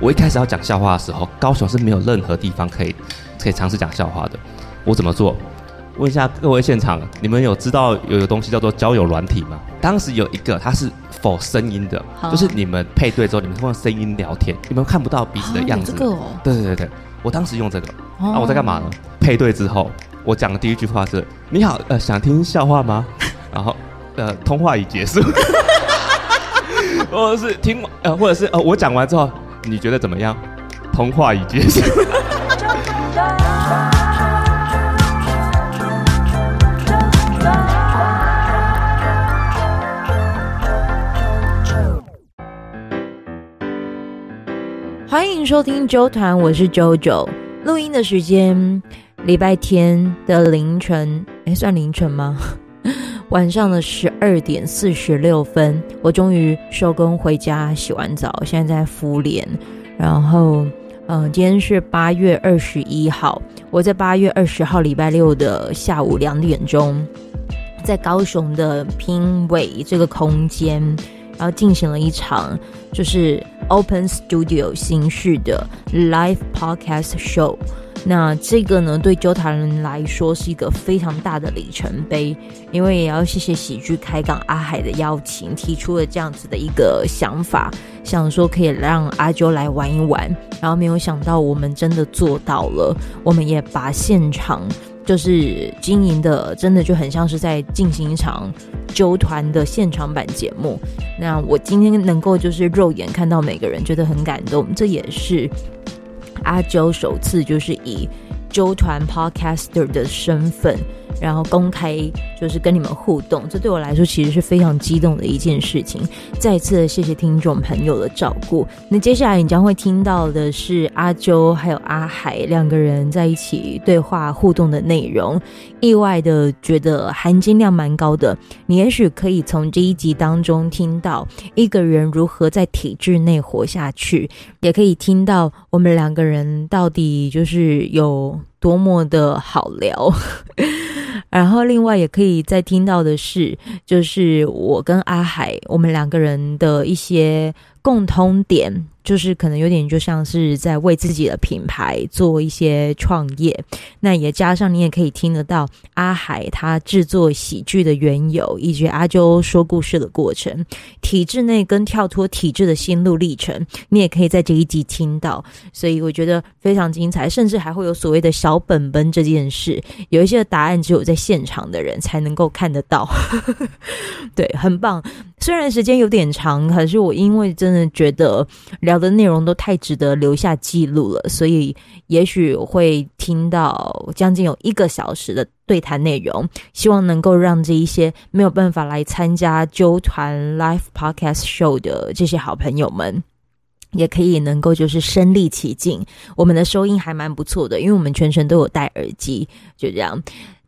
我一开始要讲笑话的时候，高雄是没有任何地方可以可以尝试讲笑话的。我怎么做？问一下各位现场，你们有知道有一个东西叫做交友软体吗？当时有一个，它是 for 声音的，就是你们配对之后，你们通过声音聊天，你们看不到彼此的样子。这个哦。对对对对，我当时用这个。那、啊、我在干嘛呢？配对之后，我讲的第一句话是：“你好，呃，想听笑话吗？” 然后，呃，通话已结束。或者是听，呃，或者是呃，我讲完之后，你觉得怎么样？童话已结束。欢迎收听周团，我是 JoJo。录音的时间，礼拜天的凌晨，哎，算凌晨吗？晚上的十二点四十六分，我终于收工回家，洗完澡，现在在敷脸。然后，嗯、今天是八月二十一号，我在八月二十号礼拜六的下午两点钟，在高雄的拼伟这个空间，然后进行了一场就是 Open Studio 形式的 Live Podcast Show。那这个呢，对周团人来说是一个非常大的里程碑，因为也要谢谢喜剧开港阿海的邀请，提出了这样子的一个想法，想说可以让阿啾来玩一玩，然后没有想到我们真的做到了，我们也把现场。就是经营的，真的就很像是在进行一场啾团的现场版节目。那我今天能够就是肉眼看到每个人，觉得很感动。这也是阿娇首次就是以周团 Podcaster 的身份。然后公开就是跟你们互动，这对我来说其实是非常激动的一件事情。再次谢谢听众朋友的照顾。那接下来你将会听到的是阿周还有阿海两个人在一起对话互动的内容。意外的觉得含金量蛮高的。你也许可以从这一集当中听到一个人如何在体制内活下去，也可以听到我们两个人到底就是有多么的好聊。然后，另外也可以再听到的是，就是我跟阿海，我们两个人的一些共通点。就是可能有点就像是在为自己的品牌做一些创业，那也加上你也可以听得到阿海他制作喜剧的缘由，以及阿周说故事的过程，体制内跟跳脱体制的心路历程，你也可以在这一集听到，所以我觉得非常精彩，甚至还会有所谓的小本本这件事，有一些答案只有在现场的人才能够看得到，对，很棒。虽然时间有点长，可是我因为真的觉得聊。的内容都太值得留下记录了，所以也许会听到将近有一个小时的对谈内容。希望能够让这一些没有办法来参加纠团 Live Podcast Show 的这些好朋友们，也可以能够就是身临其境。我们的收音还蛮不错的，因为我们全程都有戴耳机。就这样，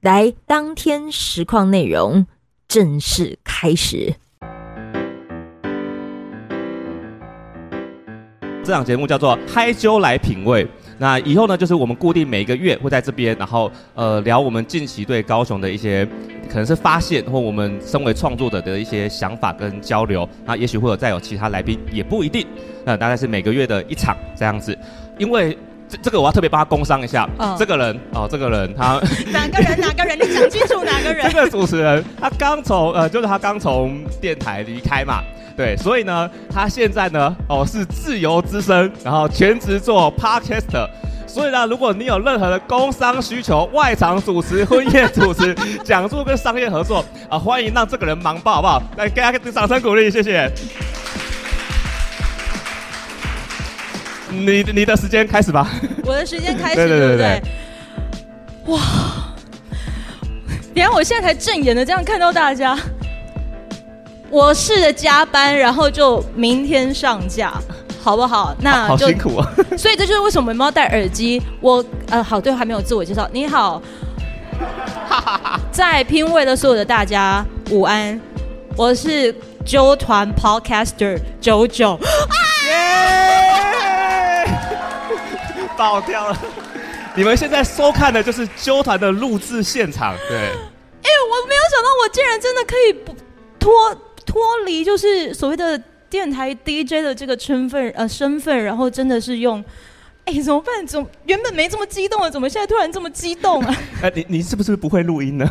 来，当天实况内容正式开始。这档节目叫做《嗨啾来品味》，那以后呢，就是我们固定每一个月会在这边，然后呃聊我们近期对高雄的一些可能是发现，或我们身为创作者的一些想法跟交流。那也许会有再有其他来宾，也不一定。那大概是每个月的一场这样子。因为这这个我要特别帮他工商一下，哦、这个人哦，这个人他 哪个人？哪个人？你讲清楚 哪个人？这个主持人他刚从呃，就是他刚从电台离开嘛。对，所以呢，他现在呢，哦，是自由之身，然后全职做 Podcaster。所以呢，如果你有任何的工商需求，外场主持、婚宴主持、讲座跟商业合作啊，欢迎让这个人忙爆，好不好？来，给他个掌声鼓励，谢谢。你你的时间开始吧。我的时间开始，对对对对，对。哇！连我现在才正眼的这样看到大家。我试着加班，然后就明天上架，好不好？那就好，好辛苦啊！所以这就是为什么我们要戴耳机。我呃，好，对，还没有自我介绍。你好，在拼位的所有的大家午安，我是纠团 Podcaster 九九。耶！爆掉了！你们现在收看的就是纠团的录制现场。对。哎，我没有想到，我竟然真的可以不脱。脱离就是所谓的电台 DJ 的这个身份呃身份，然后真的是用。哎，怎么办？怎么原本没这么激动啊，怎么现在突然这么激动啊？哎，你你是不是不会录音呢？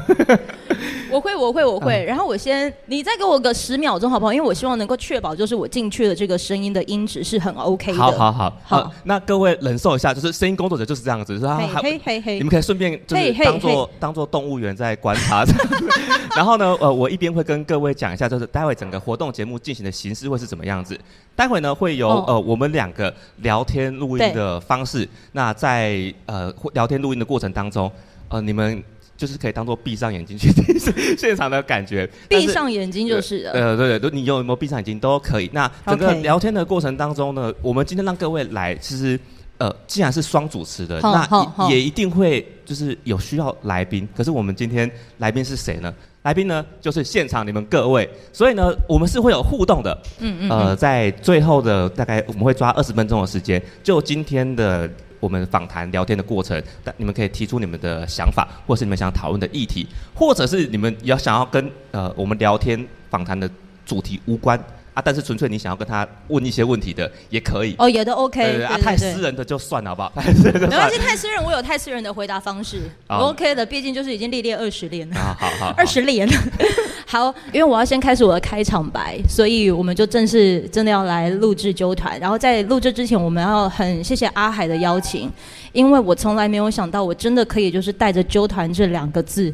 我会，我会，我会。然后我先，你再给我个十秒钟，好不好？因为我希望能够确保，就是我进去的这个声音的音质是很 OK 的。好好好好。那各位忍受一下，就是声音工作者就是这样子，就是他嘿嘿嘿，你们可以顺便就是当做当做动物园在观察。然后呢，呃，我一边会跟各位讲一下，就是待会整个活动节目进行的形式会是怎么样子。待会呢会有呃我们两个聊天录音的方式。那在呃聊天录音的过程当中，呃你们。就是可以当做闭上眼睛去听 现场的感觉，闭上眼睛就是了。呃，对对，你有没有闭上眼睛都可以。那整个聊天的过程当中呢，我们今天让各位来，其实呃，既然是双主持的，那也一定会就是有需要来宾。可是我们今天来宾是谁呢？来宾呢就是现场你们各位，所以呢我们是会有互动的。嗯嗯。呃，在最后的大概我们会抓二十分钟的时间，就今天的。我们访谈聊天的过程，但你们可以提出你们的想法，或是你们想讨论的议题，或者是你们要想要跟呃我们聊天访谈的主题无关。但是纯粹你想要跟他问一些问题的也可以哦，也都 OK。啊，太私人的就算了，好不好？没关系，太私人，我有太私人的回答方式，我 OK 的。毕竟就是已经历练二十年了，好好 二十年。好，因为我要先开始我的开场白，所以我们就正式真的要来录制纠团。然后在录制之前，我们要很谢谢阿海的邀请，因为我从来没有想到，我真的可以就是带着纠团这两个字。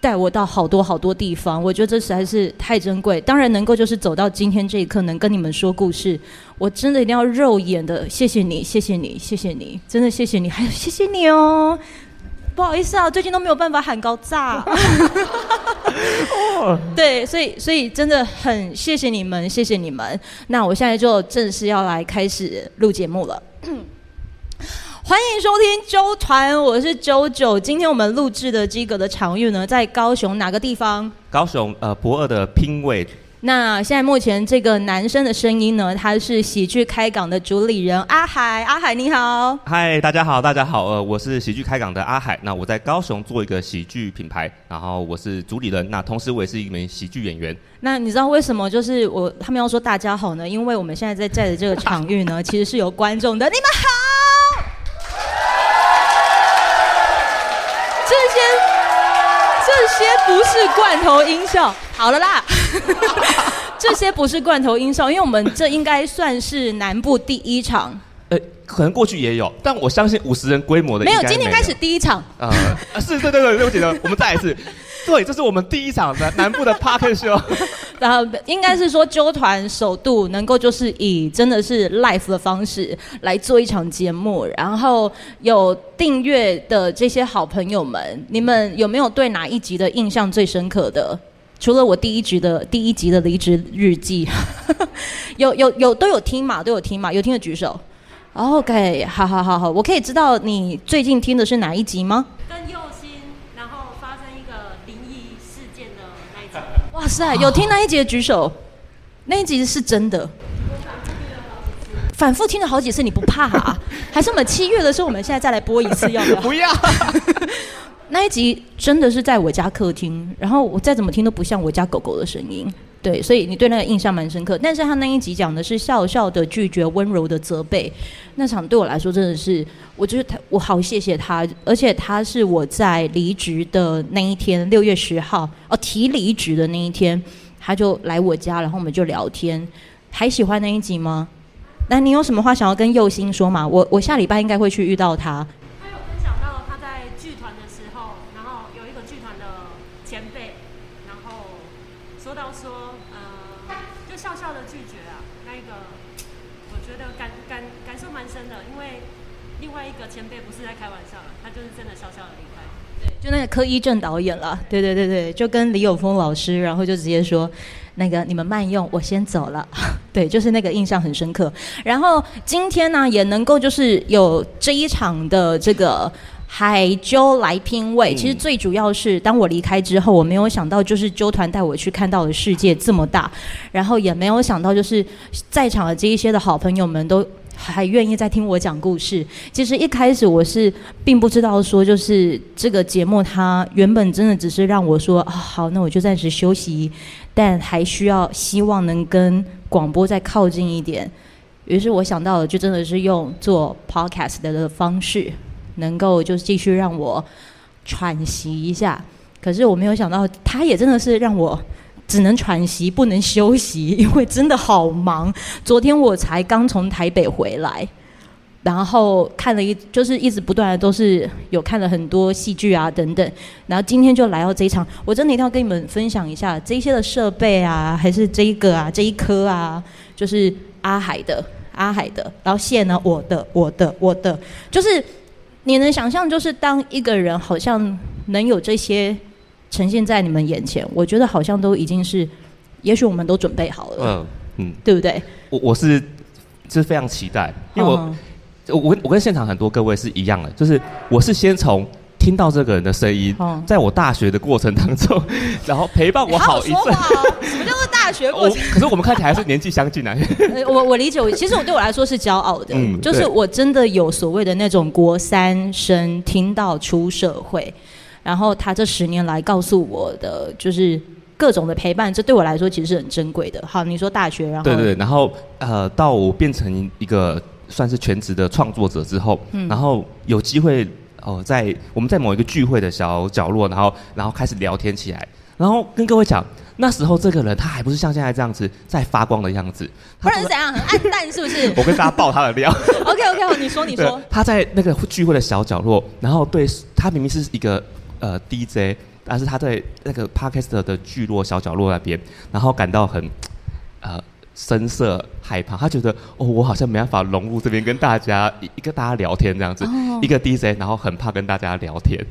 带我到好多好多地方，我觉得这实在是太珍贵。当然能够就是走到今天这一刻，能跟你们说故事，我真的一定要肉眼的谢谢你，谢谢你，谢谢你，真的谢谢你，还有谢谢你哦。不好意思啊，最近都没有办法喊高炸。对，所以所以真的很谢谢你们，谢谢你们。那我现在就正式要来开始录节目了。欢迎收听周团，我是周九。今天我们录制的这个的场域呢，在高雄哪个地方？高雄呃博二的拼位。那现在目前这个男生的声音呢，他是喜剧开港的主理人阿海。阿海你好。嗨，大家好，大家好。呃，我是喜剧开港的阿海。那我在高雄做一个喜剧品牌，然后我是主理人。那同时我也是一名喜剧演员。那你知道为什么就是我他们要说大家好呢？因为我们现在在在的这个场域呢，其实是有观众的。你们好。些不是罐头音效，好了啦，这些不是罐头音效，因为我们这应该算是南部第一场。呃，可能过去也有，但我相信五十人规模的没有。今天开始第一场。啊，是，对对对，对不起了，我们再来一次。对，这是我们第一场的南部的 Podcast Show。然 后应该是说，纠团首度能够就是以真的是 live 的方式来做一场节目。然后有订阅的这些好朋友们，你们有没有对哪一集的印象最深刻的？除了我第一集的第一集的离职日记，有有有都有听嘛？都有听嘛？有听的举手。OK，好好好好，我可以知道你最近听的是哪一集吗？跟佑心，然后发生一个灵异事件的那一集 哇塞，有听那一集的举手，那一集是真的。反复听了好几次，你不怕啊？还是我们七月的时候，我们现在再来播一次，要不要？不要。那一集真的是在我家客厅，然后我再怎么听都不像我家狗狗的声音。对，所以你对那个印象蛮深刻。但是他那一集讲的是笑笑的拒绝，温柔的责备。那场对我来说真的是，我觉得他，我好谢谢他。而且他是我在离职的那一天，六月十号哦，提离职的那一天，他就来我家，然后我们就聊天。还喜欢那一集吗？那你有什么话想要跟佑星说吗？我我下礼拜应该会去遇到他。就那个柯一正导演了，对对对对，就跟李有峰老师，然后就直接说，那个你们慢用，我先走了，对，就是那个印象很深刻。然后今天呢，也能够就是有这一场的这个海啾来拼位，其实最主要是当我离开之后，我没有想到就是啾团带我去看到的世界这么大，然后也没有想到就是在场的这一些的好朋友们都。还愿意再听我讲故事。其实一开始我是并不知道说，就是这个节目它原本真的只是让我说，好，那我就暂时休息，但还需要希望能跟广播再靠近一点。于是我想到了，就真的是用做 podcast 的方式，能够就是继续让我喘息一下。可是我没有想到，他也真的是让我只能喘息，不能休息，因为真的好忙。昨天我才刚从台北回来，然后看了一，就是一直不断的都是有看了很多戏剧啊等等。然后今天就来到这一场，我真的一定要跟你们分享一下这些的设备啊，还是这一个啊，这一颗啊，就是阿海的。阿海的，然后线呢？我的，我的，我的，就是你能想象，就是当一个人好像能有这些呈现在你们眼前，我觉得好像都已经是，也许我们都准备好了，嗯嗯，对不对？我我是是非常期待，因为我、嗯、我我跟现场很多各位是一样的，就是我是先从。听到这个人的声音，在我大学的过程当中，然后陪伴我好一阵。什么叫做大学过程？可是我们看起来还是年纪相近啊。我我理解，其实我对我来说是骄傲的，嗯、就是我真的有所谓的那种国三生听到出社会，然后他这十年来告诉我的就是各种的陪伴，这对我来说其实是很珍贵的。好，你说大学，然后对对，然后呃，到我变成一个算是全职的创作者之后，嗯、然后有机会。哦，在我们在某一个聚会的小角落，然后然后开始聊天起来，然后跟各位讲，那时候这个人他还不是像现在这样子在发光的样子，不然是怎样？很暗淡是不是？我跟大家爆他的料。OK OK，好，你说你说。他在那个聚会的小角落，然后对他明明是一个呃 DJ，但是他在那个 Podcast 的聚落小角落那边，然后感到很呃。深色害怕，他觉得哦，我好像没办法融入这边，跟大家一一个大家聊天这样子，哦、一个 DJ，然后很怕跟大家聊天。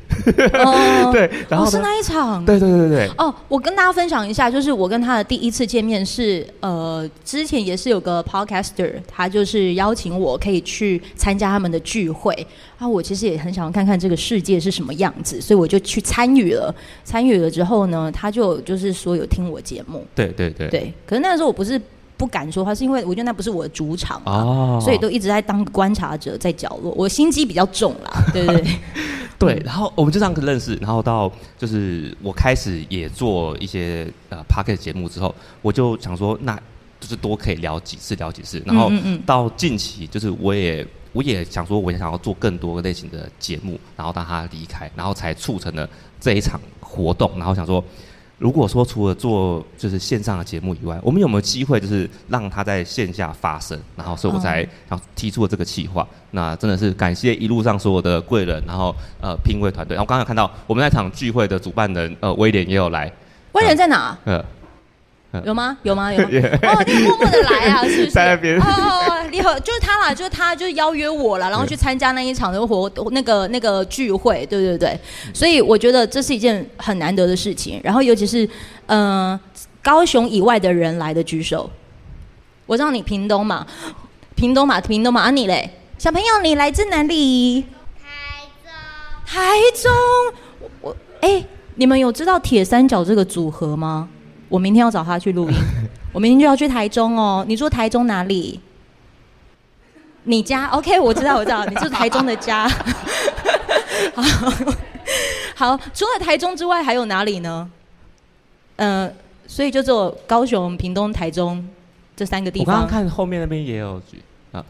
哦、对，然后、哦、是那一场。对对对对哦，我跟大家分享一下，就是我跟他的第一次见面是呃，之前也是有个 podcaster，他就是邀请我可以去参加他们的聚会啊，我其实也很想要看看这个世界是什么样子，所以我就去参与了。参与了之后呢，他就就是说有听我节目。对对对。对，可是那个时候我不是。不敢说话，是因为我觉得那不是我的主场哦，所以都一直在当观察者，在角落。我心机比较重啦，对 对对。对，然后我们就这样子认识，然后到就是我开始也做一些呃 Podcast 节目之后，我就想说，那就是多可以聊几次，聊几次。然后到近期，就是我也我也想说，我也想要做更多类型的节目，然后当他离开，然后才促成了这一场活动。然后想说。如果说除了做就是线上的节目以外，我们有没有机会就是让它在线下发生？然后所以我才然后提出了这个企划。那真的是感谢一路上所有的贵人，然后呃评委团队。然后刚刚看到我们那场聚会的主办人呃威廉也有来。威廉在哪？呃有吗？有吗？有吗？哦，你默默的来啊，是不是？在那边。哦，你好，就是他啦，就是他，就是邀约我了，然后去参加那一场的活，那个那个聚会，对对对。所以我觉得这是一件很难得的事情。然后尤其是，嗯，高雄以外的人来的举手。我知道你屏东嘛，屏东嘛，屏东嘛，啊你嘞？小朋友，你来自哪里？台中。台中。我哎，你们有知道铁三角这个组合吗？我明天要找他去录音，我明天就要去台中哦。你说台中哪里？你家？OK，我知道，我知道，你是台中的家。好，好，除了台中之外，还有哪里呢？嗯、呃，所以就只有高雄、屏东、台中这三个地方。我刚刚看后面那边也有啊，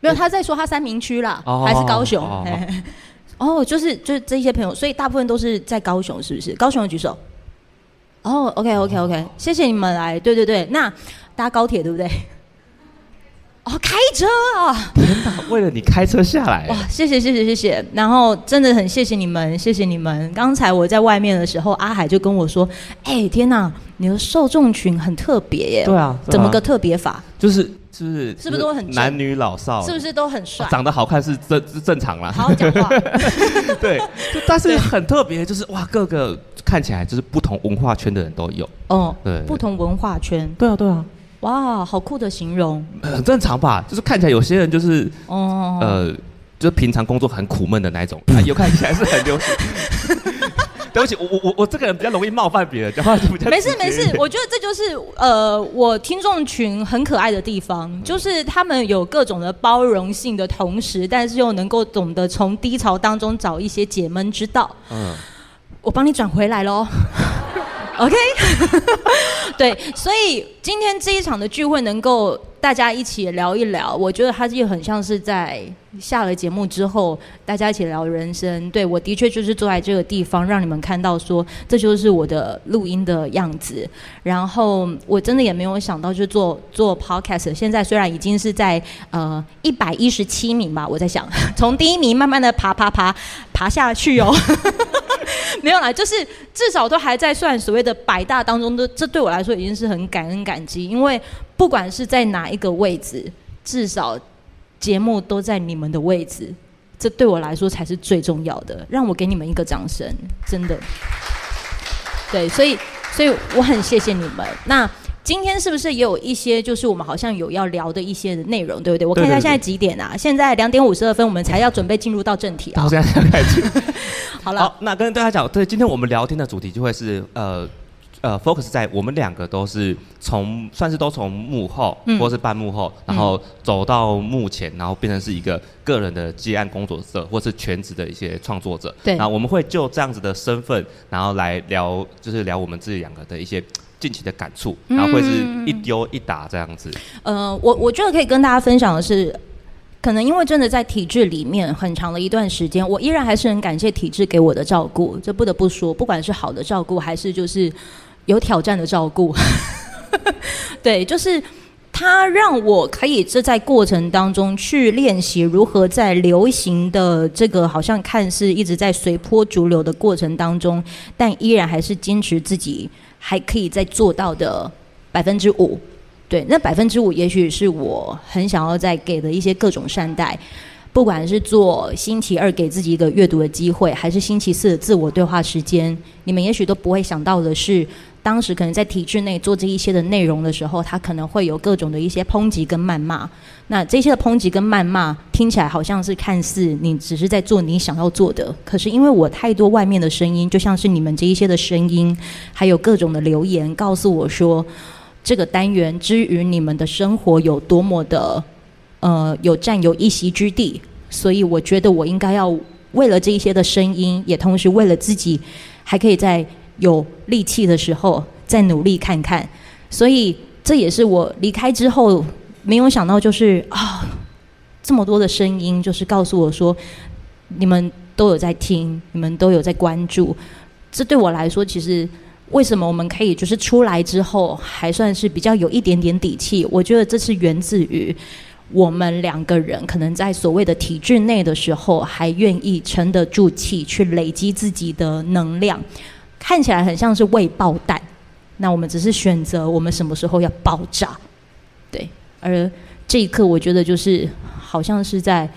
没有，他在说他三明区啦，还是高雄？哦，就是就是这些朋友，所以大部分都是在高雄，是不是？高雄的举手。哦、okay, okay. 谢谢你们来，对对对，那搭高铁对不对？哦，开车啊！天哪，为了你开车下来，哇，谢谢谢谢谢谢，然后真的很谢谢你们，谢谢你们。刚才我在外面的时候，阿海就跟我说：“哎、欸，天哪，你的受众群很特别耶。对啊”怎么个特别法？就是。是不是？是不是都很男女老少？是不是都很帅？长得好看是正是正常啦。好好讲话。对，但是很特别，就是哇，各个看起来就是不同文化圈的人都有。哦，对，不同文化圈。对啊，对啊。哇，好酷的形容。很正常吧？就是看起来有些人就是哦，呃，就是平常工作很苦闷的那种，有看起来是很流行。对不起，我我我我这个人比较容易冒犯别人，讲话就比较。没事没事，我觉得这就是呃，我听众群很可爱的地方，嗯、就是他们有各种的包容性的同时，但是又能够懂得从低潮当中找一些解闷之道。嗯，我帮你转回来喽。OK，对，所以今天这一场的聚会能够大家一起聊一聊，我觉得它就很像是在下了节目之后，大家一起聊人生。对，我的确就是坐在这个地方，让你们看到说这就是我的录音的样子。然后我真的也没有想到，就做做 Podcast。现在虽然已经是在呃一百一十七名吧，我在想从第一名慢慢的爬爬爬爬下去哦。没有啦，就是至少都还在算所谓的百大当中，都这对我来说已经是很感恩感激，因为不管是在哪一个位置，至少节目都在你们的位置，这对我来说才是最重要的。让我给你们一个掌声，真的。对，所以所以我很谢谢你们。那。今天是不是也有一些，就是我们好像有要聊的一些的内容，对不对？我看一下现在几点啊？现在两点五十二分，我们才要准备进入到正题啊。好，现在开始。好了，好，那跟大家讲，对，今天我们聊天的主题就会是呃呃，focus 在我们两个都是从算是都从幕后，嗯、或是半幕后，然后走到幕前，然后变成是一个个人的接案工作者，或是全职的一些创作者。对，那我们会就这样子的身份，然后来聊，就是聊我们自己两个的一些。近期的感触，然后会是一丢一打这样子。呃，我我觉得可以跟大家分享的是，可能因为真的在体制里面很长的一段时间，我依然还是很感谢体制给我的照顾。这不得不说，不管是好的照顾，还是就是有挑战的照顾，对，就是他让我可以这在过程当中去练习如何在流行的这个好像看似一直在随波逐流的过程当中，但依然还是坚持自己。还可以再做到的百分之五，对，那百分之五也许是我很想要再给的一些各种善待，不管是做星期二给自己一个阅读的机会，还是星期四的自我对话时间，你们也许都不会想到的是。当时可能在体制内做这一些的内容的时候，他可能会有各种的一些抨击跟谩骂。那这些的抨击跟谩骂听起来好像是看似你只是在做你想要做的，可是因为我太多外面的声音，就像是你们这一些的声音，还有各种的留言，告诉我说这个单元之于你们的生活有多么的呃有占有一席之地，所以我觉得我应该要为了这一些的声音，也同时为了自己，还可以在。有力气的时候再努力看看，所以这也是我离开之后没有想到，就是啊，这么多的声音，就是告诉我说，你们都有在听，你们都有在关注。这对我来说，其实为什么我们可以就是出来之后还算是比较有一点点底气？我觉得这是源自于我们两个人可能在所谓的体制内的时候，还愿意沉得住气，去累积自己的能量。看起来很像是未爆弹，那我们只是选择我们什么时候要爆炸，对。而这一刻，我觉得就是好像是在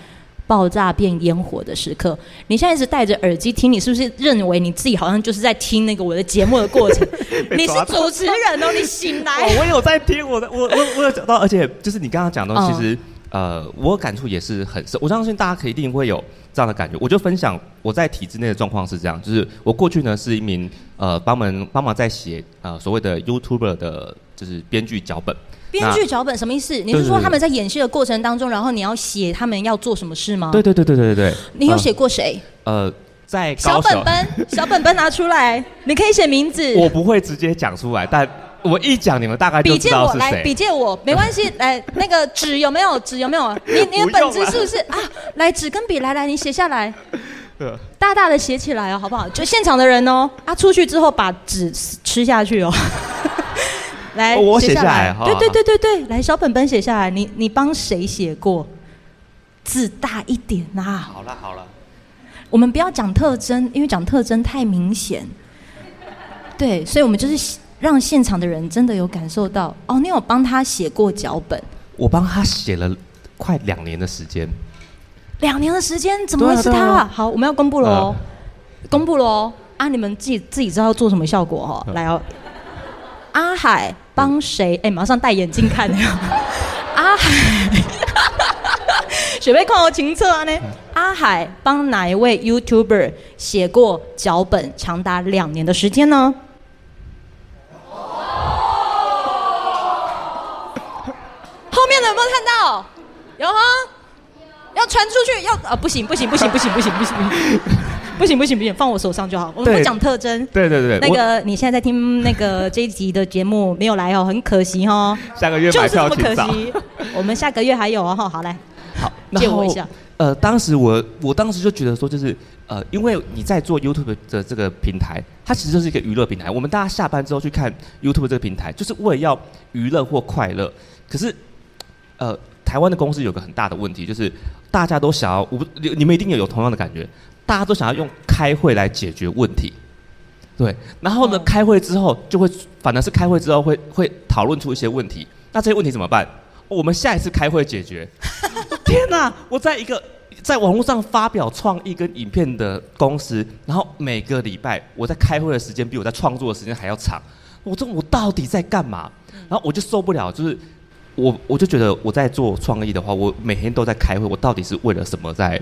爆炸变烟火的时刻。你现在是戴着耳机听，你是不是认为你自己好像就是在听那个我的节目的过程？你是主持人哦，你醒来。我有在听我的，我我我有讲到，而且就是你刚刚讲的，其实。呃，我感触也是很深。我相信大家可以一定会有这样的感觉。我就分享我在体制内的状况是这样，就是我过去呢是一名呃帮忙帮忙在写呃所谓的 YouTuber 的，就是编剧脚本。编剧脚本什么意思？你是说他们在演戏的过程当中，然后你要写他们要做什么事吗？对对对对对对对。你有写过谁？呃，在小本本，小本本拿出来，你可以写名字。我不会直接讲出来，但。我一讲，你们大概就知道是谁。笔借我来，笔借我，没关系。来，那个纸有没有？纸有没有？你你的本子是不是啊？来，纸跟笔，来来，你写下来，大大的写起来哦，好不好？就现场的人哦，啊，出去之后把纸吃下去哦。来，我写下来。对对对对对，来，小本本写下来。你你帮谁写过？字大一点呐。好了好了，我们不要讲特征，因为讲特征太明显。对，所以我们就是。让现场的人真的有感受到哦，你有帮他写过脚本？我帮他写了快两年的时间。两年的时间，怎么会是他？啊啊、好，我们要公布了哦，呃、公布了哦。啊，你们自己自己知道要做什么效果哈、哦？呃、来哦，阿海帮谁？哎、嗯，马上戴眼镜看。阿海，准备看我情册啊呢？嗯、阿海帮哪一位 YouTuber 写过脚本，长达两年的时间呢？后面的有没有看到？有哈，要传出去，要啊，不行不行不行不行不行不行不行不行不行不行，放我手上就好。我们不讲特征。对对对，那个你现在在听那个这一集的节目没有来哦，很可惜哦。下个月买票。就是这么可惜。我们下个月还有哦，好来，好借我一下。呃，当时我我当时就觉得说，就是呃，因为你在做 YouTube 的这个平台，它其实就是一个娱乐平台。我们大家下班之后去看 YouTube 这个平台，就是为了要娱乐或快乐。可是，呃。台湾的公司有个很大的问题，就是大家都想要，我你们一定也有同样的感觉，大家都想要用开会来解决问题，对。然后呢，哦、开会之后就会，反而是开会之后会会讨论出一些问题。那这些问题怎么办？我们下一次开会解决。天哪！我在一个在网络上发表创意跟影片的公司，然后每个礼拜我在开会的时间比我在创作的时间还要长。我这我到底在干嘛？然后我就受不了，就是。我我就觉得我在做创意的话，我每天都在开会，我到底是为了什么在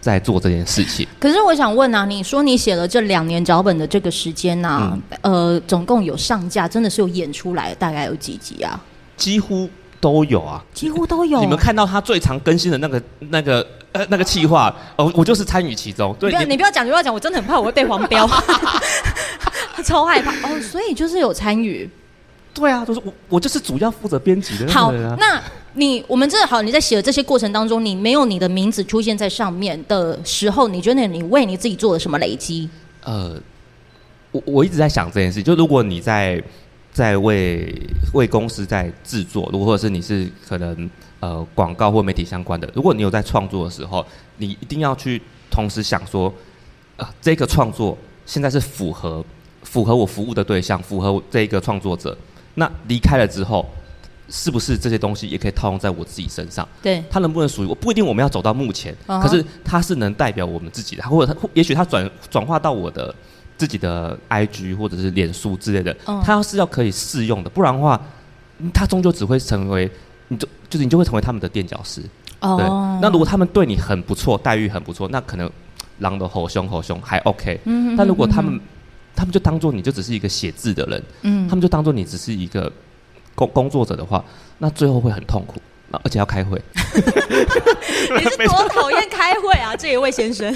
在做这件事情？可是我想问啊，你说你写了这两年脚本的这个时间呐、啊，嗯、呃，总共有上架，真的是有演出来，大概有几集啊？几乎都有啊，几乎都有。你们看到他最常更新的那个那个呃那个企划，哦，我就是参与其中。对，你不要你不要讲，你不要讲，我真的很怕我会被黄标，超害怕哦。所以就是有参与。对啊，都是我，我就是主要负责编辑的。好，那你我们这好，你在写的这些过程当中，你没有你的名字出现在上面的时候，你觉得你为你自己做了什么累积？呃，我我一直在想这件事，就如果你在在为为公司在制作，如果或者是你是可能呃广告或媒体相关的，如果你有在创作的时候，你一定要去同时想说，呃，这个创作现在是符合符合我服务的对象，符合这一个创作者。那离开了之后，是不是这些东西也可以套用在我自己身上？对，它能不能属于我？不一定我们要走到目前，uh huh. 可是它是能代表我们自己的，或者它也许它转转化到我的自己的 IG 或者是脸书之类的，它、uh. 要是要可以适用的，不然的话，它终究只会成为你就就是你就会成为他们的垫脚石。哦、uh，huh. 对。那如果他们对你很不错，待遇很不错，那可能狼的吼凶吼凶还 OK。嗯。但如果他们他们就当做你就只是一个写字的人，嗯，他们就当做你只是一个工工作者的话，那最后会很痛苦，而且要开会。你是 多讨厌开会啊，这一位先生？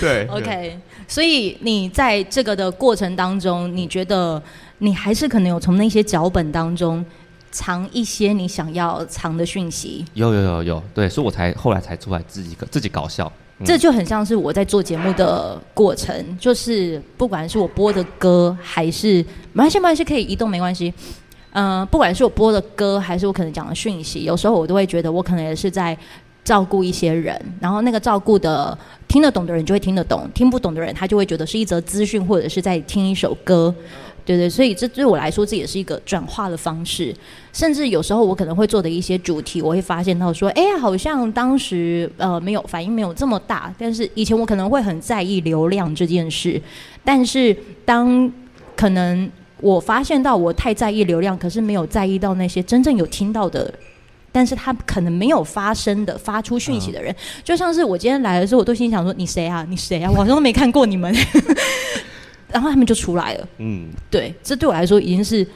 对，OK。所以你在这个的过程当中，你觉得你还是可能有从那些脚本当中藏一些你想要藏的讯息？有有有有，对，所以我才后来才出来自己自己搞笑。这就很像是我在做节目的过程，就是不管是我播的歌，还是没关系，没关系，可以移动，没关系。嗯、不管是我播的歌，还是我可能讲的讯息，有时候我都会觉得我可能也是在照顾一些人，然后那个照顾的听得懂的人就会听得懂，听不懂的人他就会觉得是一则资讯，或者是在听一首歌。对对，所以这对我来说，这也是一个转化的方式。甚至有时候我可能会做的一些主题，我会发现到说，哎，好像当时呃没有反应没有这么大，但是以前我可能会很在意流量这件事。但是当可能我发现到我太在意流量，可是没有在意到那些真正有听到的，但是他可能没有发声的发出讯息的人，就像是我今天来的时候，我都心想说，你谁啊？你谁啊？我好像都没看过你们。然后他们就出来了。嗯，对，这对我来说已经是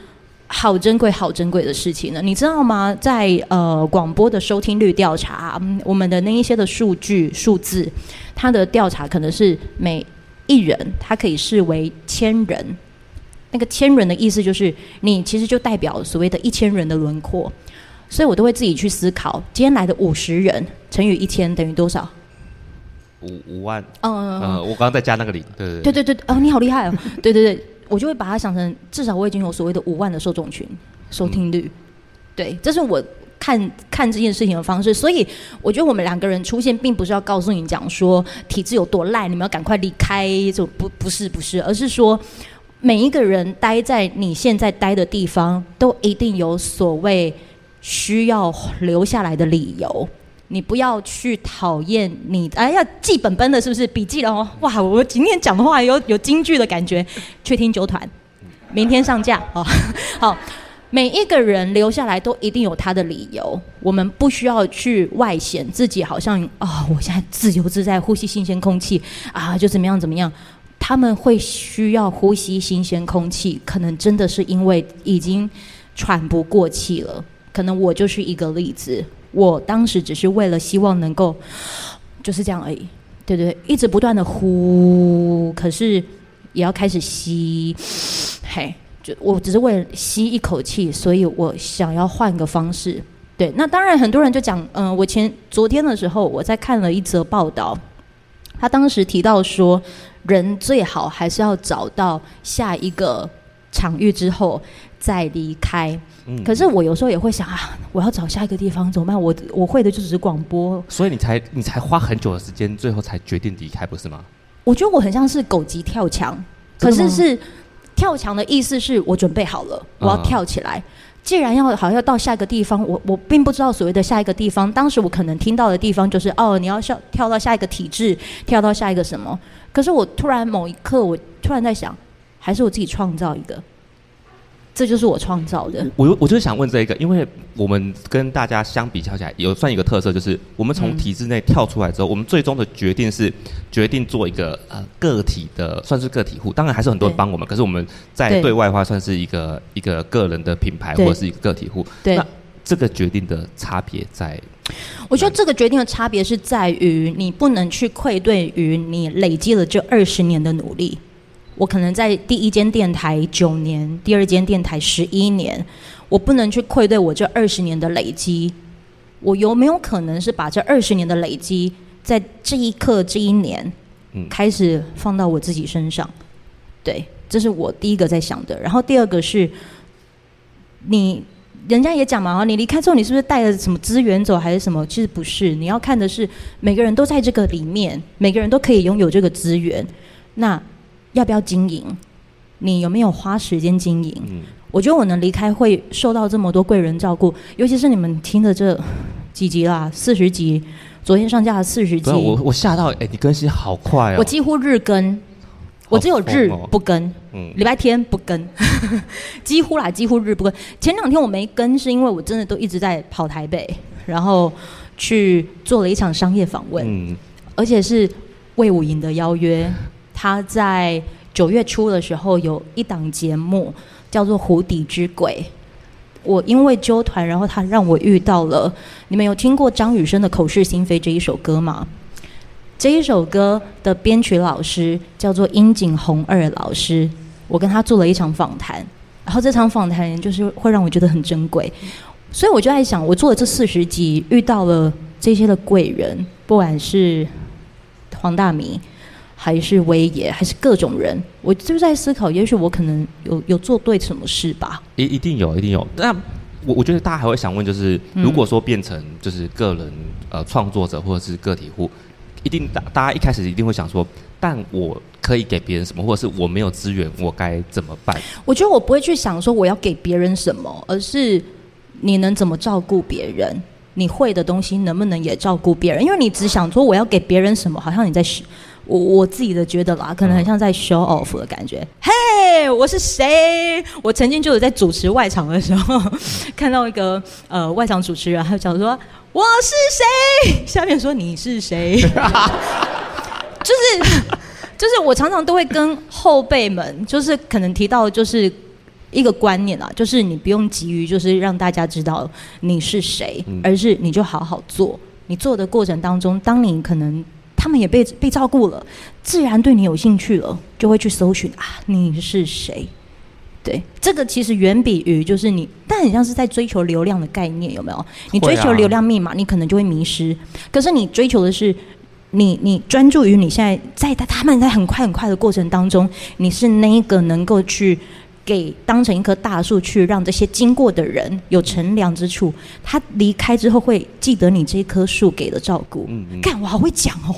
好珍贵、好珍贵的事情了。你知道吗？在呃广播的收听率调查，嗯，我们的那一些的数据数字，它的调查可能是每一人，它可以视为千人。那个千人的意思就是，你其实就代表所谓的一千人的轮廓。所以我都会自己去思考，今天来的五十人乘以一千等于多少？五五万，嗯嗯，我刚刚在加那个零，对对对。对对哦，你好厉害哦，对对对，我就会把它想成至少我已经有所谓的五万的受众群收听率，嗯、对，这是我看看这件事情的方式，所以我觉得我们两个人出现，并不是要告诉你讲说体制有多烂，你们要赶快离开，就不不是不是，而是说每一个人待在你现在待的地方，都一定有所谓需要留下来的理由。你不要去讨厌你，哎，要记本本的，是不是笔记了哦？哇，我今天讲的话有有京剧的感觉。去听九团，明天上架哦。好，每一个人留下来都一定有他的理由，我们不需要去外显自己，好像啊、哦，我现在自由自在呼吸新鲜空气啊，就怎么样怎么样。他们会需要呼吸新鲜空气，可能真的是因为已经喘不过气了。可能我就是一个例子。我当时只是为了希望能够就是这样而已，对对，一直不断的呼，可是也要开始吸，嘿，就我只是为了吸一口气，所以我想要换个方式。对，那当然很多人就讲，嗯、我前昨天的时候我在看了一则报道，他当时提到说，人最好还是要找到下一个场域之后再离开。嗯，可是我有时候也会想啊，我要找下一个地方怎么办？我我会的就只是广播，所以你才你才花很久的时间，最后才决定离开，不是吗？我觉得我很像是狗急跳墙，可是是跳墙的意思是我准备好了，我要跳起来。嗯既然要好像要到下一个地方，我我并不知道所谓的下一个地方。当时我可能听到的地方就是哦，你要跳跳到下一个体制，跳到下一个什么。可是我突然某一刻，我突然在想，还是我自己创造一个。这就是我创造的。我我就是想问这一个，因为我们跟大家相比较起来，有算一个特色，就是我们从体制内跳出来之后，嗯、我们最终的决定是决定做一个呃个体的，算是个体户。当然还是很多人帮我们，可是我们在对外的话算是一个一个个人的品牌或者是一个个体户。对，那这个决定的差别在？我觉得这个决定的差别是在于你不能去愧对于你累积了这二十年的努力。我可能在第一间电台九年，第二间电台十一年，我不能去愧对我这二十年的累积。我有没有可能是把这二十年的累积，在这一刻这一年，开始放到我自己身上？对，这是我第一个在想的。然后第二个是，你人家也讲嘛，你离开之后，你是不是带了什么资源走，还是什么？其实不是，你要看的是每个人都在这个里面，每个人都可以拥有这个资源。那要不要经营？你有没有花时间经营？嗯，我觉得我能离开会受到这么多贵人照顾，尤其是你们听的这几集啦，四十集，昨天上架了四十集，我我吓到，哎、欸，你更新好快哦！我几乎日更，我只有日不更，嗯，礼拜天不更，几乎啦，几乎日不更。前两天我没更，是因为我真的都一直在跑台北，然后去做了一场商业访问，嗯，而且是魏武营的邀约。他在九月初的时候有一档节目叫做《湖底之鬼》，我因为纠团，然后他让我遇到了。你们有听过张雨生的《口是心非》这一首歌吗？这一首歌的编曲老师叫做樱井弘二老师，我跟他做了一场访谈，然后这场访谈就是会让我觉得很珍贵，所以我就在想，我做了这四十集，遇到了这些的贵人，不管是黄大明。还是威爷，还是各种人，我就在思考，也许我可能有有做对什么事吧。一一定有，一定有。那我我觉得大家还会想问，就是如果说变成就是个人呃创作者或者是个体户，一定大大家一开始一定会想说，但我可以给别人什么，或者是我没有资源，我该怎么办？我觉得我不会去想说我要给别人什么，而是你能怎么照顾别人，你会的东西能不能也照顾别人？因为你只想说我要给别人什么，好像你在。我我自己的觉得啦，可能很像在 show off 的感觉。嘿、嗯，hey, 我是谁？我曾经就有在主持外场的时候，看到一个呃外场主持人，他就讲说我是谁？下面说你是谁？就是就是我常常都会跟后辈们，就是可能提到就是一个观念啦，就是你不用急于就是让大家知道你是谁，嗯、而是你就好好做。你做的过程当中，当你可能。他们也被被照顾了，自然对你有兴趣了，就会去搜寻啊，你是谁？对，这个其实远比于就是你，但很像是在追求流量的概念，有没有？你追求流量密码，你可能就会迷失。可是你追求的是你，你专注于你现在在他们在很快很快的过程当中，你是那一个能够去。给当成一棵大树去，让这些经过的人有乘凉之处。他离开之后会记得你这棵树给的照顾。嗯，嗯，看我好会讲哦，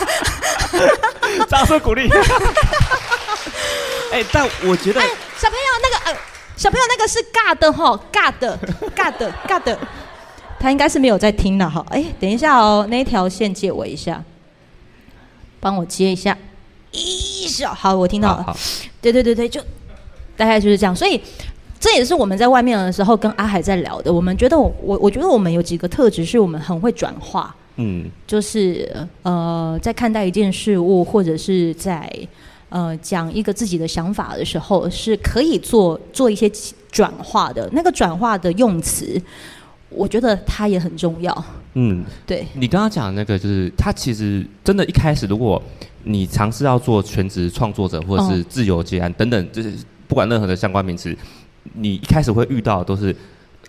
掌声鼓励。哎，但我觉得，哎，小朋友那个呃，小朋友那个是尬的哈，尬的，尬的，尬的，他应该是没有在听的哈。哎，等一下哦，那一条线借我一下，帮我接一下。好，我听到了。对对对对，就大概就是这样。所以这也是我们在外面的时候跟阿海在聊的。我们觉得我我我觉得我们有几个特质，是我们很会转化。嗯，就是呃，在看待一件事物，或者是在呃讲一个自己的想法的时候，是可以做做一些转化的。那个转化的用词，我觉得它也很重要。嗯，对。你刚刚讲的那个，就是他其实真的，一开始如果你尝试要做全职创作者或者是自由接案等等，就是不管任何的相关名词，你一开始会遇到都是，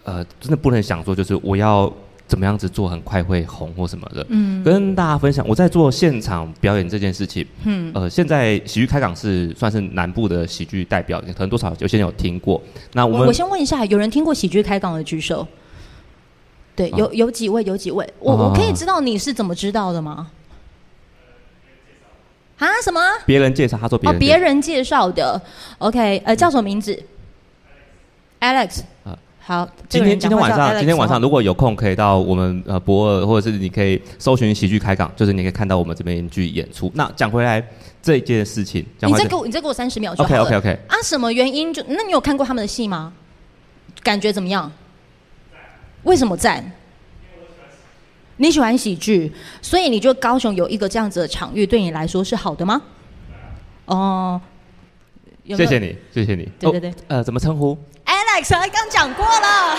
呃，真的不能想说，就是我要怎么样子做很快会红或什么的。嗯。跟大家分享，我在做现场表演这件事情。嗯。呃，现在喜剧开港是算是南部的喜剧代表，可能多少有些人有听过。那我们，我先问一下，有人听过喜剧开港的举手？对，有有几位，有几位，我我可以知道你是怎么知道的吗？啊？什么？别人介绍，他说别人。哦，别人介绍的。OK，呃，叫什么名字？Alex。啊，好。今天今天晚上，今天晚上如果有空，可以到我们呃博尔，或者是你可以搜寻喜剧开港，就是你可以看到我们这边去演出。那讲回来这一件事情，你再给我，你再给我三十秒就好 OK OK OK。啊，什么原因就？那你有看过他们的戏吗？感觉怎么样？为什么赞？你喜欢喜剧，所以你觉得高雄有一个这样子的场域，对你来说是好的吗？哦，谢谢你，谢谢你。对对对，呃，怎么称呼？Alex，刚讲过了。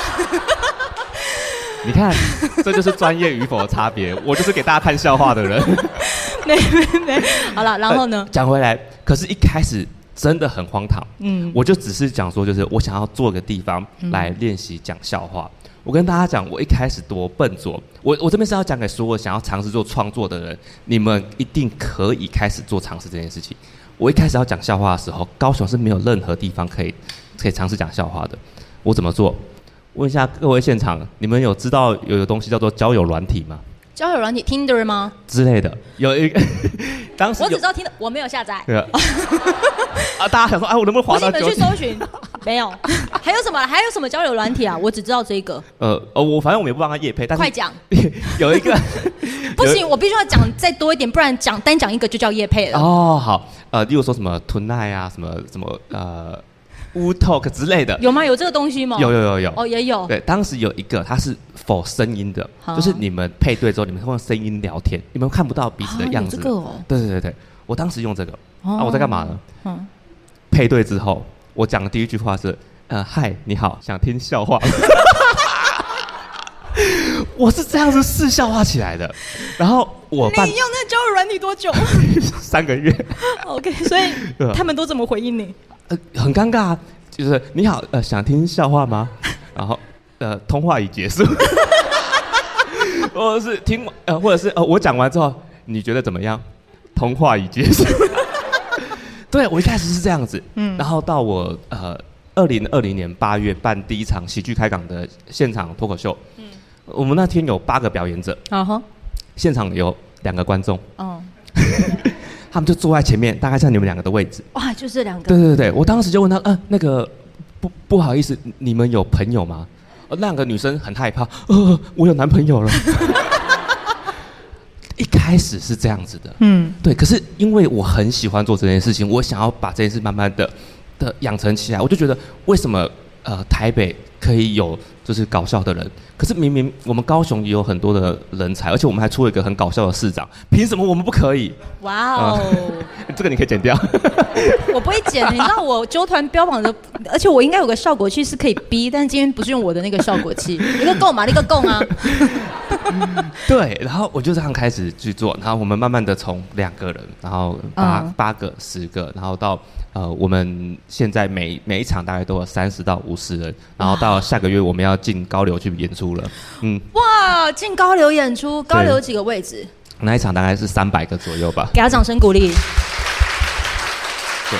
你看，这就是专业与否的差别。我就是给大家看笑话的人。没没没，好了，然后呢？讲回来，可是一开始真的很荒唐。嗯，我就只是讲说，就是我想要做个地方来练习讲笑话。我跟大家讲，我一开始多笨拙。我我这边是要讲给所有想要尝试做创作的人，你们一定可以开始做尝试这件事情。我一开始要讲笑话的时候，高雄是没有任何地方可以可以尝试讲笑话的。我怎么做？问一下各位现场，你们有知道有一个东西叫做交友软体吗？交友软体 Tinder 吗？之类的，有一个。当时我只知道 Tinder，我没有下载。对啊。啊，大家想说，哎，我能不能滑到？你们去搜寻，没有。还有什么？还有什么交友软体啊？我只知道这个。呃呃，我反正我也不帮他夜配，但是快讲。有一个。不行，我必须要讲再多一点，不然讲单讲一个就叫夜配了。哦，好。呃，例如说什么 Tonight 啊，什么什么呃。Woo Talk 之类的有吗？有这个东西吗？有有有有哦，也有。对，当时有一个，它是 for 声音的，就是你们配对之后，你们会用声音聊天，你们看不到彼此的样子。这个哦。对对对对，我当时用这个。啊，我在干嘛呢？嗯。配对之后，我讲的第一句话是：呃，嗨，你好，想听笑话。我是这样子试笑话起来的，然后我你用那交友软体多久？三个月。OK，所以 他们都怎么回应你？呃，很尴尬，就是你好，呃，想听笑话吗？然后，呃，通话已结束，或者是听，呃，或者是呃，我讲完之后，你觉得怎么样？通话已结束。对，我一开始是这样子，嗯，然后到我呃，二零二零年八月办第一场喜剧开港的现场脱口秀，嗯，我们那天有八个表演者，啊哈，现场有两个观众，哦。他们就坐在前面，大概像你们两个的位置。哇，就这两个。对对对，我当时就问他，嗯、呃，那个不不好意思，你们有朋友吗？那两个女生很害怕，呃，我有男朋友了。一开始是这样子的，嗯，对。可是因为我很喜欢做这件事情，我想要把这件事慢慢的的养成起来，我就觉得为什么呃台北可以有。就是搞笑的人，可是明明我们高雄也有很多的人才，而且我们还出了一个很搞笑的市长，凭什么我们不可以？哇哦、呃，这个你可以剪掉。我不会剪，你知道我纠团标榜的，而且我应该有个效果器是可以逼，但是今天不是用我的那个效果器，一个够嘛，一个够啊。对，然后我就这样开始去做，然后我们慢慢的从两个人，然后八、嗯、八个、十个，然后到。呃，我们现在每每一场大概都有三十到五十人，然后到下个月我们要进高流去演出了。嗯，哇，进高流演出，高流几个位置？那一场大概是三百个左右吧。给他掌声鼓励。对。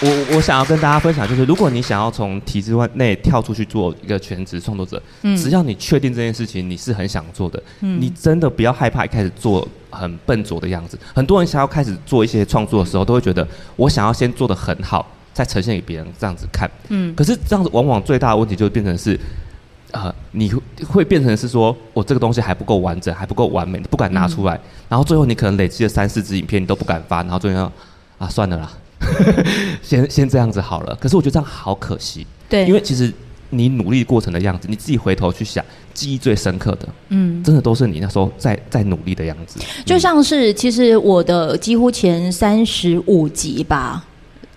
我我想要跟大家分享，就是如果你想要从体制外内跳出去做一个全职创作者，嗯，只要你确定这件事情你是很想做的，嗯，你真的不要害怕一开始做很笨拙的样子。很多人想要开始做一些创作的时候，都会觉得我想要先做的很好，再呈现给别人这样子看，嗯，可是这样子往往最大的问题就变成是，呃，你会变成是说我这个东西还不够完整，还不够完美，你不敢拿出来，嗯，然后最后你可能累积了三四支影片，你都不敢发，然后最后啊算了啦。先先这样子好了，可是我觉得这样好可惜。对，因为其实你努力过程的样子，你自己回头去想，记忆最深刻的，嗯，真的都是你那时候在在努力的样子。就像是，其实我的几乎前三十五集吧，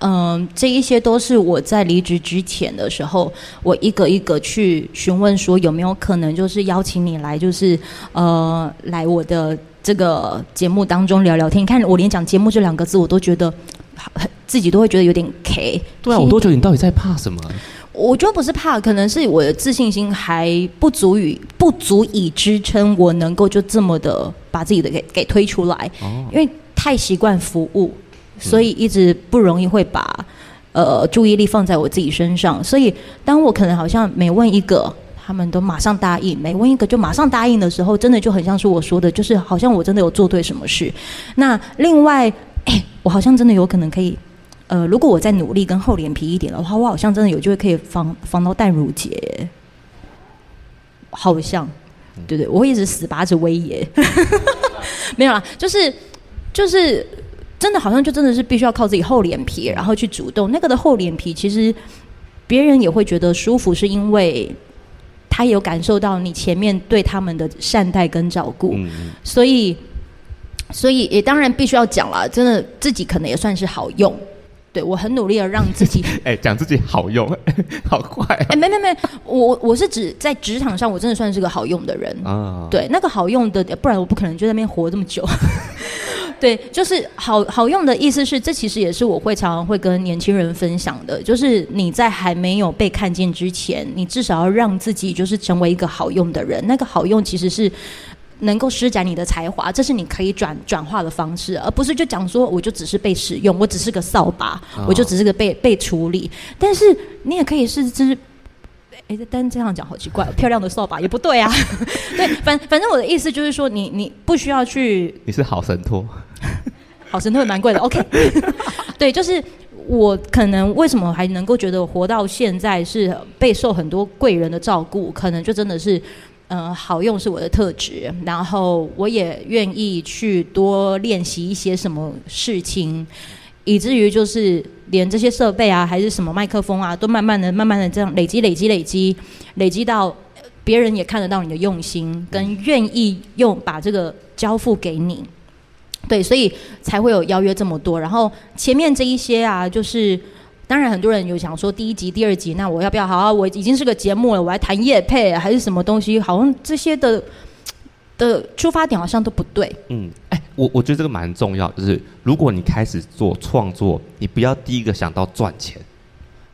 嗯，这一些都是我在离职之前的时候，我一个一个去询问说有没有可能就是邀请你来，就是呃来我的这个节目当中聊聊天。你看我连讲节目这两个字我都觉得，自己都会觉得有点 K。对啊，我都觉得你到底在怕什么？我觉得不是怕，可能是我的自信心还不足以不足以支撑我能够就这么的把自己的给给推出来，哦、因为太习惯服务。所以一直不容易会把呃注意力放在我自己身上，所以当我可能好像每问一个，他们都马上答应；每问一个就马上答应的时候，真的就很像是我说的，就是好像我真的有做对什么事。那另外，哎，我好像真的有可能可以，呃，如果我再努力跟厚脸皮一点的话，我好像真的有机会可以防防到淡如姐，好像，对对，我会一直死拔着威爷，没有啦，就是就是。真的好像就真的是必须要靠自己厚脸皮，然后去主动。那个的厚脸皮，其实别人也会觉得舒服，是因为他有感受到你前面对他们的善待跟照顾。所以，所以也当然必须要讲了，真的自己可能也算是好用。对，我很努力的让自己，哎，讲自己好用，好快啊。哎，没没没，我我是指在职场上，我真的算是个好用的人啊。对，那个好用的，不然我不可能就在那边活这么久。对，就是好好用的意思是，这其实也是我会常常会跟年轻人分享的，就是你在还没有被看见之前，你至少要让自己就是成为一个好用的人。那个好用其实是能够施展你的才华，这是你可以转转化的方式，而不是就讲说我就只是被使用，我只是个扫把，我就只是个被被处理。但是你也可以是只。哎，但这样讲好奇怪，漂亮的扫把也不对啊。对，反反正我的意思就是说，你你不需要去。你是好神托，好神托也蛮贵的。OK，对，就是我可能为什么还能够觉得活到现在是备受很多贵人的照顾，可能就真的是，呃，好用是我的特质，然后我也愿意去多练习一些什么事情。以至于就是连这些设备啊，还是什么麦克风啊，都慢慢的、慢慢的这样累积、累积、累积、累积到别人也看得到你的用心，跟愿意用把这个交付给你。对，所以才会有邀约这么多。然后前面这一些啊，就是当然很多人有想说第一集、第二集，那我要不要好好？我已经是个节目了，我还谈业配还是什么东西？好像这些的的出发点好像都不对。嗯。哎我我觉得这个蛮重要，就是如果你开始做创作，你不要第一个想到赚钱，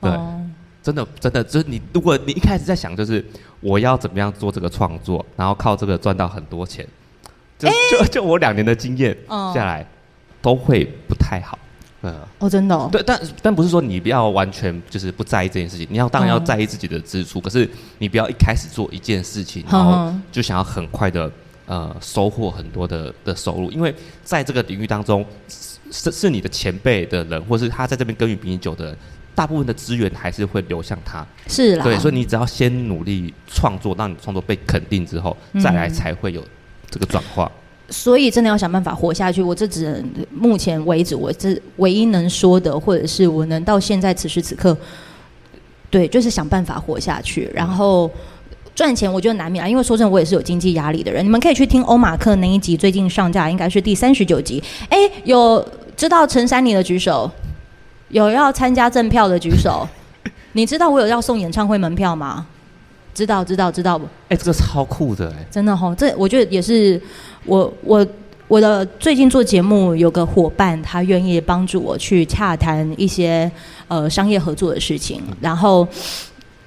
对，哦、真的真的就是你，如果你一开始在想就是我要怎么样做这个创作，然后靠这个赚到很多钱，就、欸、就就我两年的经验下来，哦、都会不太好，嗯，哦，真的、哦，对，但但不是说你不要完全就是不在意这件事情，你要当然要在意自己的支出，哦、可是你不要一开始做一件事情，然后就想要很快的。呃，收获很多的的收入，因为在这个领域当中，是是你的前辈的人，或是他在这边耕耘比你久的人，大部分的资源还是会流向他。是啦，对，所以你只要先努力创作，让你创作被肯定之后，再来才会有这个转化。嗯。所以真的要想办法活下去。我这只能目前为止，我这唯一能说的，或者是我能到现在此时此刻，对，就是想办法活下去，然后。赚钱我觉得难免啊，因为说真的，我也是有经济压力的人。你们可以去听欧马克那一集，最近上架，应该是第三十九集。哎，有知道陈珊妮的举手，有要参加赠票的举手。你知道我有要送演唱会门票吗？知道，知道，知道不？哎，这个超酷的哎，真的哈、哦，这我觉得也是我我我的最近做节目有个伙伴，他愿意帮助我去洽谈一些呃商业合作的事情，然后。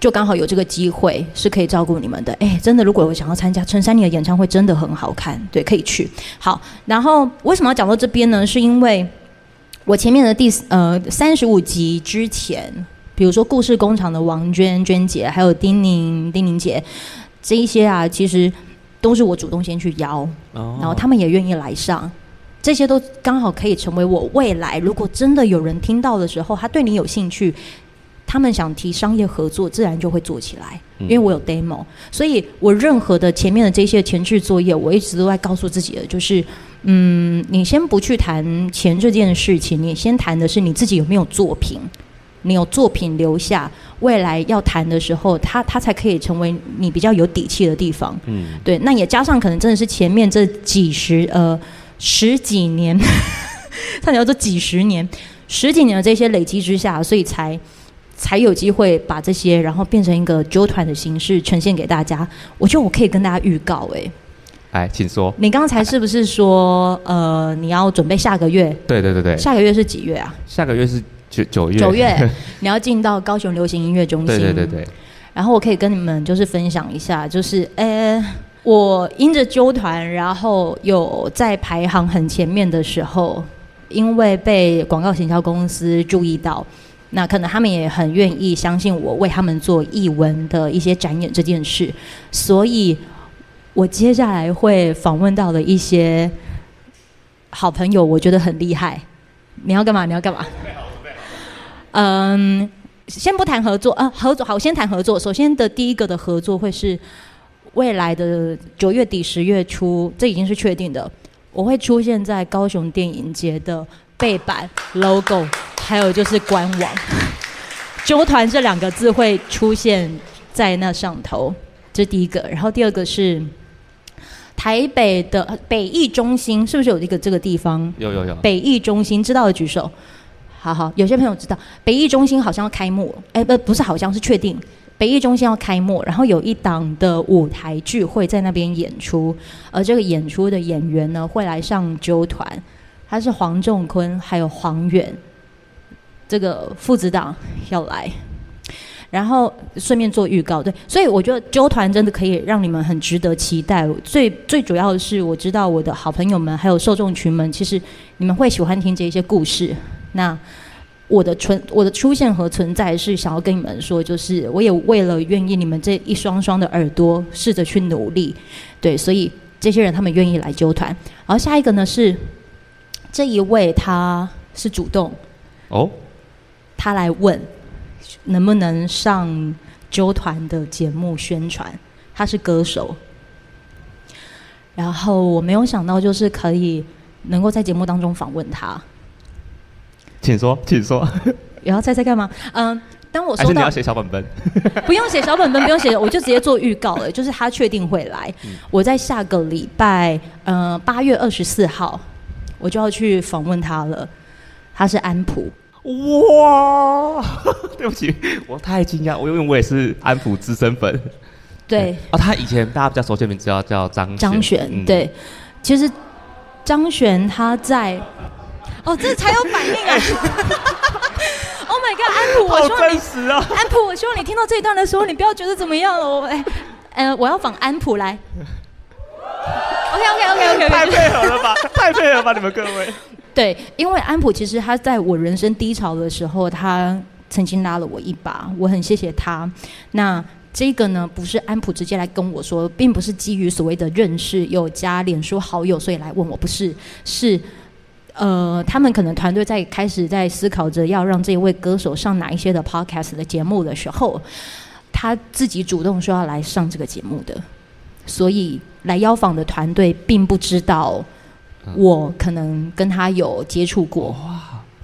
就刚好有这个机会是可以照顾你们的，哎，真的，如果我想要参加陈珊妮的演唱会，真的很好看，对，可以去。好，然后为什么要讲到这边呢？是因为我前面的第呃三十五集之前，比如说故事工厂的王娟娟姐，还有丁宁丁宁姐，这一些啊，其实都是我主动先去邀，然后他们也愿意来上，这些都刚好可以成为我未来如果真的有人听到的时候，他对你有兴趣。他们想提商业合作，自然就会做起来，因为我有 demo，所以我任何的前面的这些前置作业，我一直都在告诉自己的，就是，嗯，你先不去谈钱这件事情，你先谈的是你自己有没有作品，你有作品留下，未来要谈的时候，他他才可以成为你比较有底气的地方。嗯，对，那也加上可能真的是前面这几十呃十几年，差点要做几十年。十几年的这些累积之下，所以才才有机会把这些，然后变成一个纠团的形式呈现给大家。我觉得我可以跟大家预告，哎，哎，请说。你刚才是不是说，呃，你要准备下个月？对对对对。下个月是几月啊？下个月是九九月。九月，你要进到高雄流行音乐中心。对对对对。然后我可以跟你们就是分享一下，就是，呃，我因着纠团，然后有在排行很前面的时候。因为被广告行销公司注意到，那可能他们也很愿意相信我为他们做译文的一些展演这件事，所以我接下来会访问到的一些好朋友，我觉得很厉害。你要干嘛？你要干嘛？嗯，先不谈合作啊，合作好，先谈合作。首先的第一个的合作会是未来的九月底十月初，这已经是确定的。我会出现在高雄电影节的背板 logo，还有就是官网“ 纠团”这两个字会出现在那上头，这是第一个。然后第二个是台北的北艺中心，是不是有一个这个地方？有有有。北艺中心知道的举手。好好，有些朋友知道北艺中心好像要开幕，哎，不不是好像是确定。北艺中心要开幕，然后有一档的舞台剧会在那边演出，而这个演出的演员呢会来上揪团，他是黄仲坤还有黄远，这个父子档要来，然后顺便做预告，对，所以我觉得揪团真的可以让你们很值得期待。最最主要的是，我知道我的好朋友们还有受众群们，其实你们会喜欢听这些故事，那。我的存我的出现和存在是想要跟你们说，就是我也为了愿意你们这一双双的耳朵，试着去努力，对，所以这些人他们愿意来纠团。然后下一个呢是这一位，他是主动哦，他来问能不能上纠团的节目宣传，他是歌手，然后我没有想到就是可以能够在节目当中访问他。请说，请说。然后猜猜看吗？嗯，当我说到，还是你要写小本本？不用写小本本，不用写，我就直接做预告了。就是他确定会来，嗯、我在下个礼拜，呃，八月二十四号，我就要去访问他了。他是安普。哇，对不起，我太惊讶，我因为我也是安普资深粉。对。哦，他以前大家比较熟悉的名字叫叫张张悬。嗯、对，其实张悬他在。哦，这才有反应啊！Oh my god，安普，我希望你，啊、安普，我希望你听到这一段的时候，你不要觉得怎么样了。我哎，呃，我要仿安普来。OK，OK，OK，OK，太配合了吧，太配合了吧，你们各位。对，因为安普其实他在我人生低潮的时候，他曾经拉了我一把，我很谢谢他。那这个呢，不是安普直接来跟我说，并不是基于所谓的认识有加脸书好友，所以来问我，不是，是。呃，他们可能团队在开始在思考着要让这位歌手上哪一些的 podcast 的节目的时候，他自己主动说要来上这个节目的，所以来邀访的团队并不知道我可能跟他有接触过，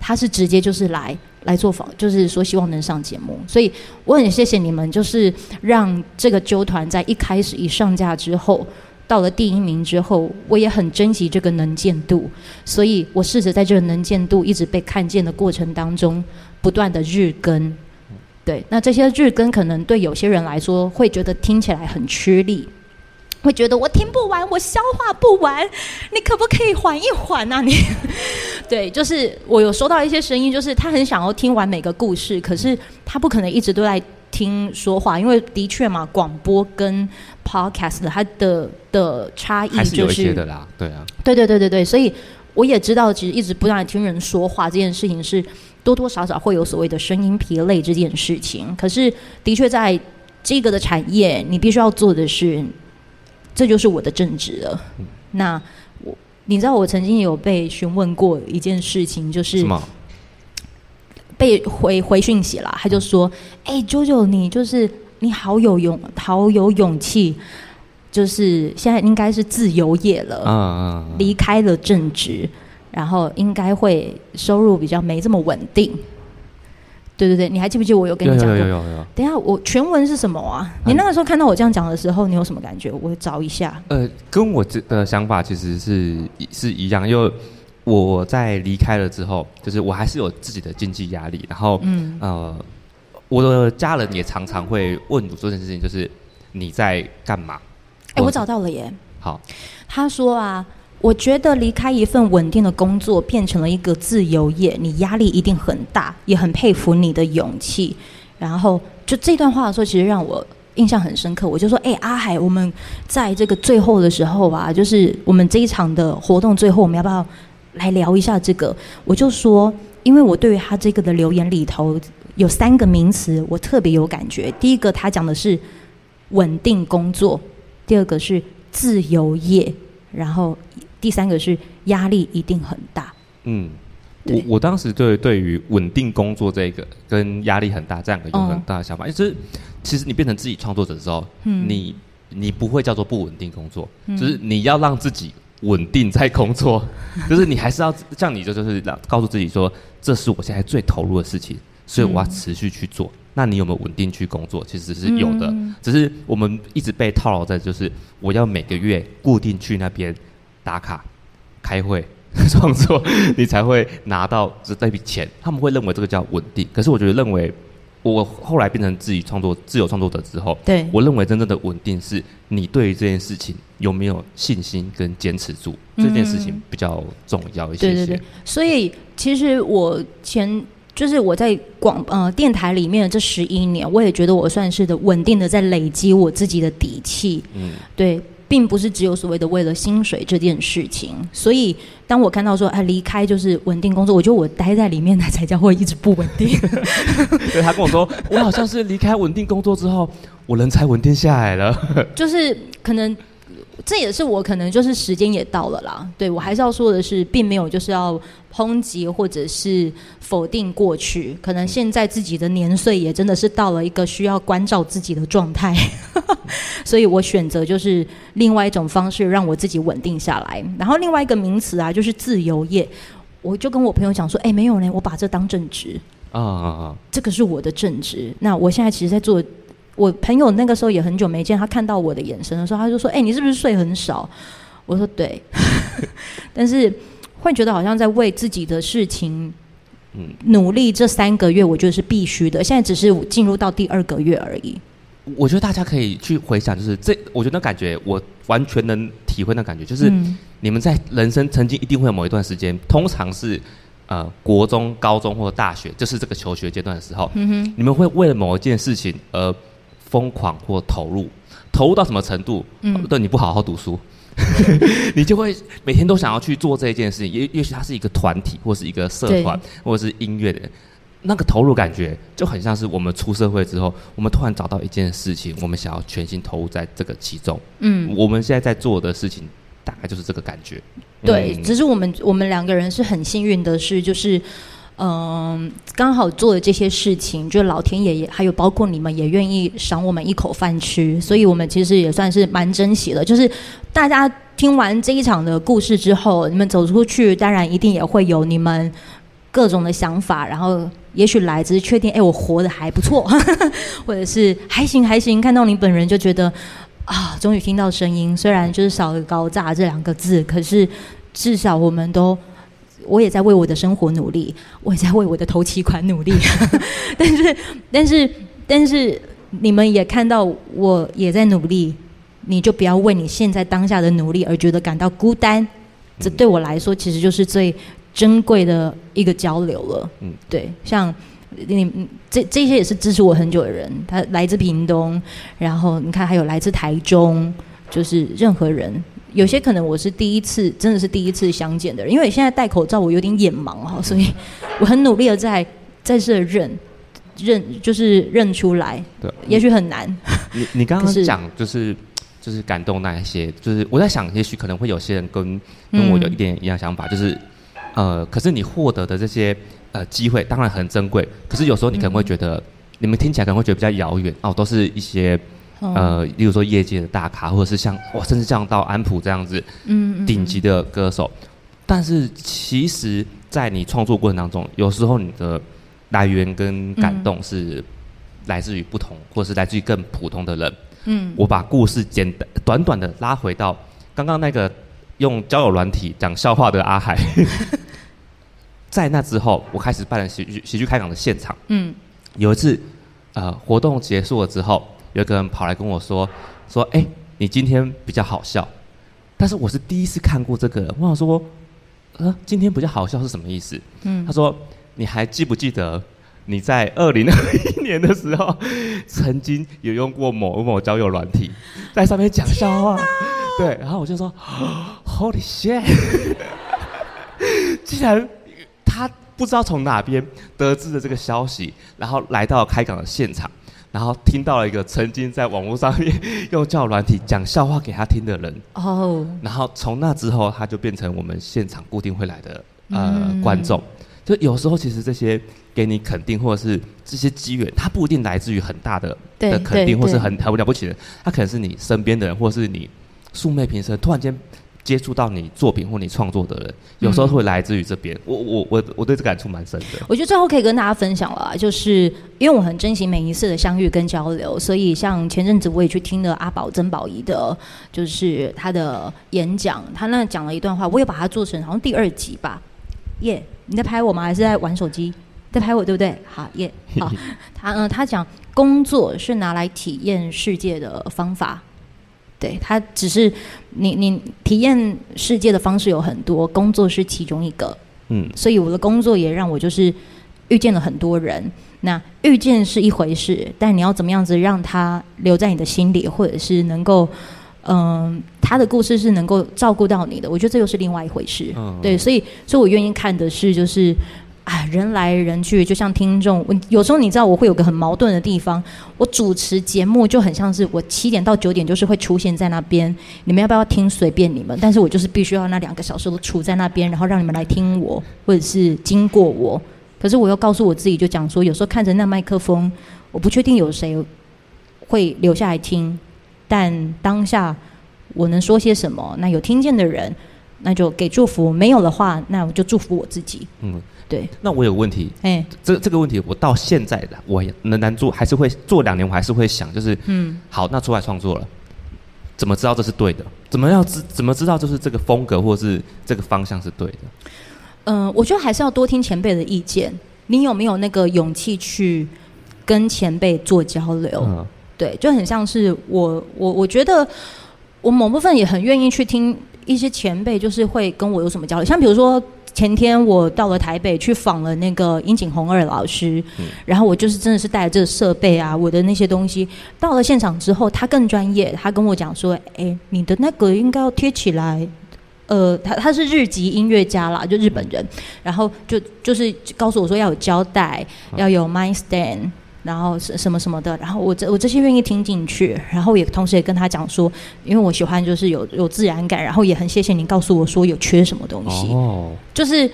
他是直接就是来来做访，就是说希望能上节目，所以我很谢谢你们，就是让这个揪团在一开始一上架之后。到了第一名之后，我也很珍惜这个能见度，所以我试着在这个能见度一直被看见的过程当中，不断的日更。对，那这些日更可能对有些人来说会觉得听起来很吃力，会觉得我听不完，我消化不完，你可不可以缓一缓啊？你，对，就是我有收到一些声音，就是他很想要听完每个故事，可是他不可能一直都在。听说话，因为的确嘛，广播跟 podcast 它的的差异就是，是有一些的啦，对啊，对对对对对，所以我也知道，其实一直不断的听人说话这件事情是多多少少会有所谓的声音疲累这件事情。可是的确在这个的产业，你必须要做的是，这就是我的正职了。嗯、那我你知道，我曾经有被询问过一件事情，就是。被回回讯息了，他就说：“哎、欸，啾啾，你就是你好有勇，好有勇气，就是现在应该是自由业了，离开了正职，然后应该会收入比较没这么稳定。对对对，你还记不记得我有跟你讲过？有有有有有。等一下，我全文是什么啊？你那个时候看到我这样讲的时候，你有什么感觉？我找一下。呃，跟我这的想法其实是是一样，因为我在离开了之后，就是我还是有自己的经济压力，然后嗯呃，我的家人也常常会问我这件事情，就是你在干嘛？哎、欸，我找到了耶。好，他说啊，我觉得离开一份稳定的工作，变成了一个自由业，你压力一定很大，也很佩服你的勇气。然后就这段话的时候，其实让我印象很深刻。我就说，哎、欸，阿海，我们在这个最后的时候吧，就是我们这一场的活动最后，我们要不要来聊一下这个？我就说，因为我对于他这个的留言里头有三个名词，我特别有感觉。第一个，他讲的是稳定工作；第二个是自由业；然后第三个是压力一定很大。嗯。我我当时对对于稳定工作这个跟压力很大这两个有很大的想法，就是其实你变成自己创作者之后，嗯、你你不会叫做不稳定工作，嗯、就是你要让自己稳定在工作，嗯、就是你还是要像你就就是告诉自己说，这是我现在最投入的事情，所以我要持续去做。嗯、那你有没有稳定去工作？其实是有的，嗯、只是我们一直被套牢在就是我要每个月固定去那边打卡开会。创作，你才会拿到这这笔钱。他们会认为这个叫稳定，可是我觉得认为，我后来变成自己创作自由创作者之后，对我认为真正的稳定是你对于这件事情有没有信心跟坚持住，这件事情比较重要一些，些。对对对，所以其实我前就是我在广呃电台里面的这十一年，我也觉得我算是的稳定的在累积我自己的底气。嗯，对。并不是只有所谓的为了薪水这件事情，所以当我看到说，哎，离开就是稳定工作，我觉得我待在里面，呢才叫会一直不稳定。对，他跟我说，我好像是离开稳定工作之后，我人才稳定下来了。就是可能。这也是我可能就是时间也到了啦，对，我还是要说的是，并没有就是要抨击或者是否定过去，可能现在自己的年岁也真的是到了一个需要关照自己的状态，所以我选择就是另外一种方式让我自己稳定下来。然后另外一个名词啊，就是自由业，我就跟我朋友讲说，哎，没有呢，我把这当正职啊啊啊，这个是我的正职。那我现在其实在做。我朋友那个时候也很久没见，他看到我的眼神的时候，他就说：“哎、欸，你是不是睡很少？”我说：“对。” 但是会觉得好像在为自己的事情努力。这三个月我觉得是必须的。现在只是进入到第二个月而已。我觉得大家可以去回想，就是这，我觉得那感觉我完全能体会那感觉，就是你们在人生曾经一定会有某一段时间，通常是呃国中、高中或者大学，就是这个求学阶段的时候，嗯哼，你们会为了某一件事情而。疯狂或投入，投入到什么程度？嗯，对，你不好好读书，你就会每天都想要去做这一件事情。也也许它是一个团体，或是一个社团，或者是音乐的那个投入感觉，就很像是我们出社会之后，我们突然找到一件事情，我们想要全心投入在这个其中。嗯，我们现在在做的事情，大概就是这个感觉。对，嗯、只是我们我们两个人是很幸运的是，就是。嗯，刚好做的这些事情，就老天爷也还有包括你们也愿意赏我们一口饭吃，所以我们其实也算是蛮珍惜的。就是大家听完这一场的故事之后，你们走出去，当然一定也会有你们各种的想法，然后也许来只是确定，哎，我活得还不错，或者是还行还行，看到你本人就觉得啊，终于听到声音，虽然就是少了高炸这两个字，可是至少我们都。我也在为我的生活努力，我也在为我的头期款努力，但是，但是，但是，你们也看到我也在努力，你就不要为你现在当下的努力而觉得感到孤单，这对我来说其实就是最珍贵的一个交流了。嗯，对，像你这这些也是支持我很久的人，他来自屏东，然后你看还有来自台中，就是任何人。有些可能我是第一次，真的是第一次相见的人，因为现在戴口罩，我有点眼盲哈，所以我很努力的在在这认认，就是认出来。对，也许很难。你你刚刚讲就是就是感动那一些，就是我在想，也许可能会有些人跟跟我有一点一样想法，嗯、就是呃，可是你获得的这些呃机会当然很珍贵，可是有时候你可能会觉得，嗯、你们听起来可能会觉得比较遥远哦，都是一些。呃，例如说业界的大咖，或者是像哇，甚至像到安普这样子，嗯，顶级的歌手。但是其实，在你创作过程当中，有时候你的来源跟感动是来自于不同，或者是来自于更普通的人。嗯，我把故事简单短短的拉回到刚刚那个用交友软体讲笑话的阿海。在那之后，我开始办了喜剧喜剧开港的现场。嗯，有一次，呃，活动结束了之后，有一个人跑来跟我说：“说，哎、欸，你今天比较好笑。”但是我是第一次看过这个人，我想说，呃，今天比较好笑是什么意思？嗯，他说：“你还记不记得你在二零二一年的时候，曾经有用过某某交友软体，在上面讲笑话？”对，然后我就说：“Holy shit！” 既然他不知道从哪边得知的这个消息，然后来到开港的现场，然后听到了一个曾经在网络上面用交友软体讲笑话给他听的人哦，然后从那之后，他就变成我们现场固定会来的呃、嗯、观众。就有时候其实这些给你肯定，或者是这些机缘，它不一定来自于很大的的肯定，或是很很了不起的，它可能是你身边的人，或是你素昧平生，突然间。接触到你作品或你创作的人，有时候会来自于这边。嗯。我我我我对这感触蛮深的。我觉得最后可以跟大家分享了，就是因为我很珍惜每一次的相遇跟交流，所以像前阵子我也去听了阿宝曾宝仪的，就是他的演讲，他那讲了一段话，我也把它做成好像第二集吧。耶，你在拍我吗？还是在玩手机？在拍我对不对？好耶，好。他嗯，他讲工作是拿来体验世界的方法。对，他只是你你体验世界的方式有很多，工作是其中一个。嗯，所以我的工作也让我就是遇见了很多人。那遇见是一回事，但你要怎么样子让他留在你的心里，或者是能够，嗯、呃，他的故事是能够照顾到你的，我觉得这又是另外一回事。嗯，对，所以所以我愿意看的是就是。啊，人来人去，就像听众。有时候你知道，我会有个很矛盾的地方。我主持节目就很像是我七点到九点就是会出现在那边，你们要不要听随便你们。但是我就是必须要那两个小时都处在那边，然后让你们来听我，或者是经过我。可是我又告诉我自己，就讲说，有时候看着那麦克风，我不确定有谁会留下来听，但当下我能说些什么？那有听见的人，那就给祝福；没有的话，那我就祝福我自己。嗯。对，那我有问题，哎、欸，这这个问题我到现在的我仍然做，还是会做两年，我还是会想，就是，嗯，好，那出来创作了，怎么知道这是对的？怎么要知？怎么知道就是这个风格或者是这个方向是对的？嗯、呃，我觉得还是要多听前辈的意见。你有没有那个勇气去跟前辈做交流？嗯、对，就很像是我，我我觉得我某部分也很愿意去听一些前辈，就是会跟我有什么交流，像比如说。前天我到了台北去访了那个樱井宏二老师，嗯，然后我就是真的是带着这个设备啊，我的那些东西到了现场之后，他更专业，他跟我讲说：“哎，你的那个应该要贴起来。”呃，他他是日籍音乐家啦，就日本人，然后就就是告诉我说要有胶带，要有 mic stand。然后什什么什么的，然后我这我这些愿意听进去，然后也同时也跟他讲说，因为我喜欢就是有有自然感，然后也很谢谢你告诉我说有缺什么东西，哦、就是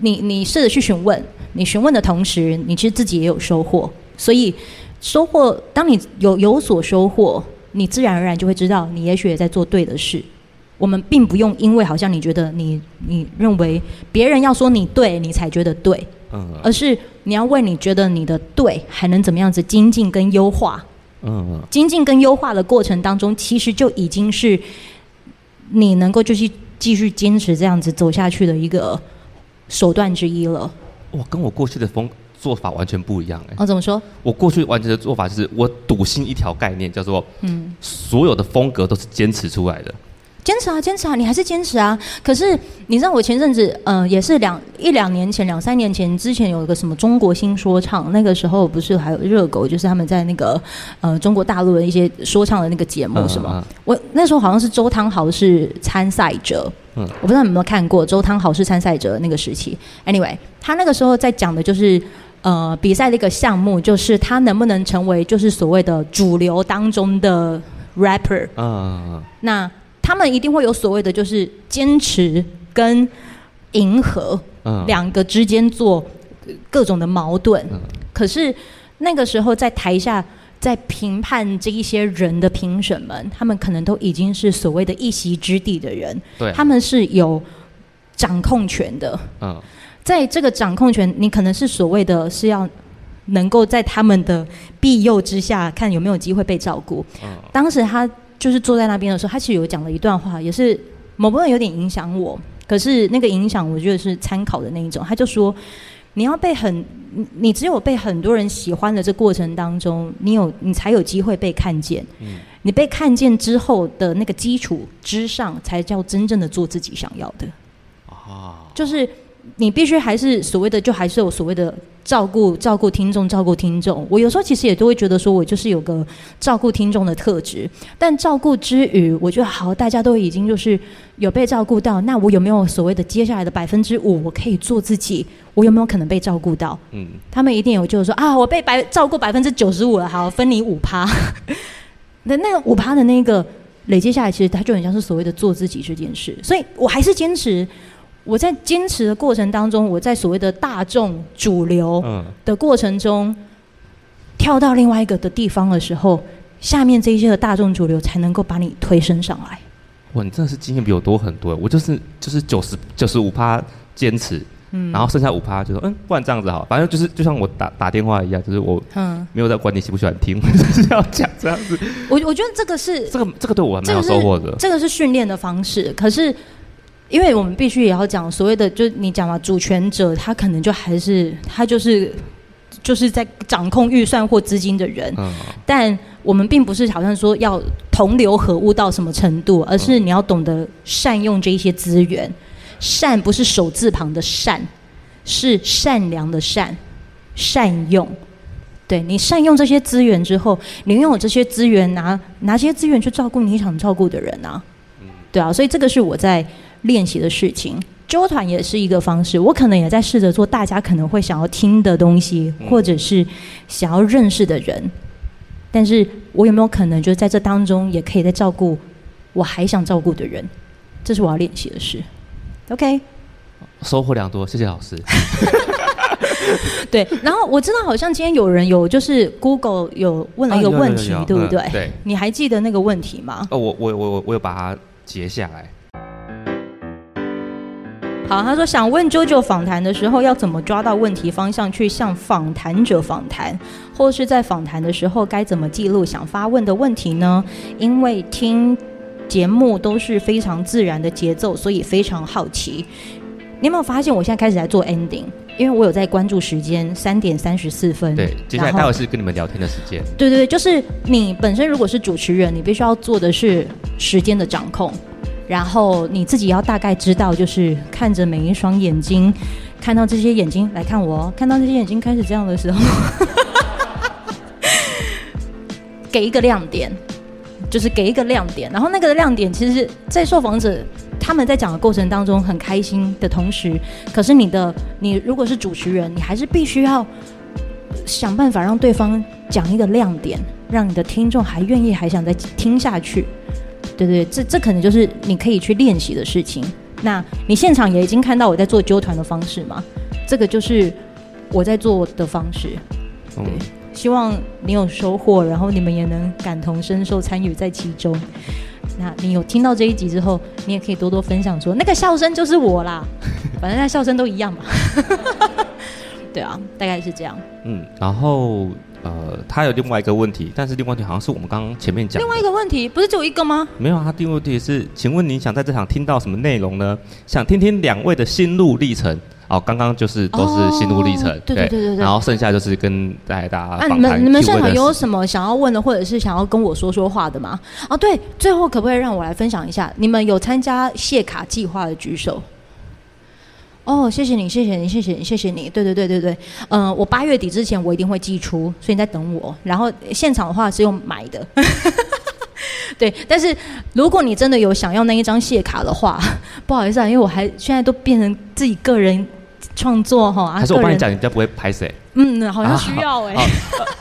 你你试着去询问，你询问的同时，你其实自己也有收获，所以收获，当你有有所收获，你自然而然就会知道你也许也在做对的事。我们并不用因为好像你觉得你你认为别人要说你对，你才觉得对。嗯，而是你要为你觉得你的对还能怎么样子精进跟优化？嗯，精进跟优化的过程当中，其实就已经是你能够就是继续坚持这样子走下去的一个手段之一了。哇，跟我过去的风做法完全不一样哎。哦，怎么说？我过去完全的做法就是我笃信一条概念，叫做嗯，所有的风格都是坚持出来的。坚持啊，坚持啊，你还是坚持啊。可是你知道，我前阵子，嗯、呃，也是两一两年前，两三年前之前有一个什么中国新说唱，那个时候不是还有热狗，就是他们在那个呃中国大陆的一些说唱的那个节目，是吗？嗯嗯、我那时候好像是周汤豪是参赛者，嗯，我不知道你有没有看过周汤豪是参赛者那个时期。Anyway，他那个时候在讲的就是呃比赛的一个项目，就是他能不能成为就是所谓的主流当中的 rapper，嗯，嗯，嗯，那。他们一定会有所谓的，就是坚持跟迎合两个之间做各种的矛盾。可是那个时候在台下在评判这一些人的评审们，他们可能都已经是所谓的一席之地的人。对，他们是有掌控权的。嗯，在这个掌控权，你可能是所谓的是要能够在他们的庇佑之下，看有没有机会被照顾。当时他。就是坐在那边的时候，他其实有讲了一段话，也是某部分有点影响我，可是那个影响我觉得是参考的那一种。他就说，你要被很，你只有被很多人喜欢的这过程当中，你有你才有机会被看见。嗯，你被看见之后的那个基础之上，才叫真正的做自己想要的。啊，就是。你必须还是所谓的，就还是有所谓的照顾照顾听众，照顾听众。我有时候其实也都会觉得说，我就是有个照顾听众的特质。但照顾之余，我觉得好，大家都已经就是有被照顾到，那我有没有所谓的接下来的百分之五，我可以做自己？我有没有可能被照顾到？嗯，他们一定有，就是说啊，我被百照顾百分之九十五了，好，分你五趴。那那个五趴的那个累积下来，其实它就很像是所谓的做自己这件事。所以我还是坚持。我在坚持的过程当中，我在所谓的大众主流的过程中，嗯、跳到另外一个的地方的时候，下面这一些的大众主流才能够把你推升上来。哇，你真的是经验比我多很多。我就是就是九十九十五趴坚持，嗯，然后剩下五趴就说嗯，不然这样子好，反正就是就像我打打电话一样，就是我嗯没有在管你喜不喜欢听，我 就是要讲这样子。我我觉得这个是这个这个对我还蛮有收获的。这个是训练的方式，可是。因为我们必须也要讲所谓的，就你讲嘛，主权者他可能就还是他就是就是在掌控预算或资金的人，嗯、但我们并不是好像说要同流合污到什么程度，而是你要懂得善用这一些资源。善不是手字旁的善，是善良的善，善用。对，你善用这些资源之后，你拥有这些资源，拿拿这些资源去照顾你想照顾的人啊，对啊，所以这个是我在。练习的事情，周团也是一个方式。我可能也在试着做大家可能会想要听的东西，或者是想要认识的人。但是我有没有可能，就是在这当中，也可以在照顾我还想照顾的人？这是我要练习的事。OK，收获良多，谢谢老师。对，然后我知道好像今天有人有就是 Google 有问了一个问题，啊、对不对？对，你还记得那个问题吗？哦，我我我我有把它截下来。好，他说想问 JoJo 访谈的时候要怎么抓到问题方向去向访谈者访谈，或是在访谈的时候该怎么记录想发问的问题呢？因为听节目都是非常自然的节奏，所以非常好奇。你有没有发现我现在开始在做 ending？因为我有在关注时间，三点三十四分。对，接下来待会是跟你们聊天的时间。对对对，就是你本身如果是主持人，你必须要做的是时间的掌控。然后你自己要大概知道，就是看着每一双眼睛，看到这些眼睛来看我，看到这些眼睛开始这样的时候，给一个亮点，就是给一个亮点。然后那个亮点，其实，在受访者他们在讲的过程当中很开心的同时，可是你的你如果是主持人，你还是必须要想办法让对方讲一个亮点，让你的听众还愿意还想再听下去。对对，这这可能就是你可以去练习的事情。那你现场也已经看到我在做纠团的方式嘛？这个就是我在做的方式。对，希望你有收获，然后你们也能感同身受，参与在其中。那你有听到这一集之后，你也可以多多分享说，那个笑声就是我啦。反正那笑声都一样嘛。对啊，大概是这样。嗯，然后。呃，他有另外一个问题，但是另外一个问题好像是我们刚刚前面讲的。另外一个问题不是只有一个吗？没有，他第二个问题是，请问您想在这场听到什么内容呢？想听听两位的心路历程。哦，刚刚就是都是心路历程，哦、对对对对对。然后剩下就是跟大家。啊，你们你们现场有什么想要问的，或者是想要跟我说说话的吗？哦，对，最后可不可以让我来分享一下？你们有参加谢卡计划的举手。哦，谢谢你，谢谢你，谢谢你，谢谢你。对对对对对，嗯、呃，我八月底之前我一定会寄出，所以你在等我。然后现场的话是用买的，对。但是如果你真的有想要那一张谢卡的话，不好意思啊，因为我还现在都变成自己个人创作哈。还是我帮你讲，人家不会拍谁？嗯，好像需要哎、欸。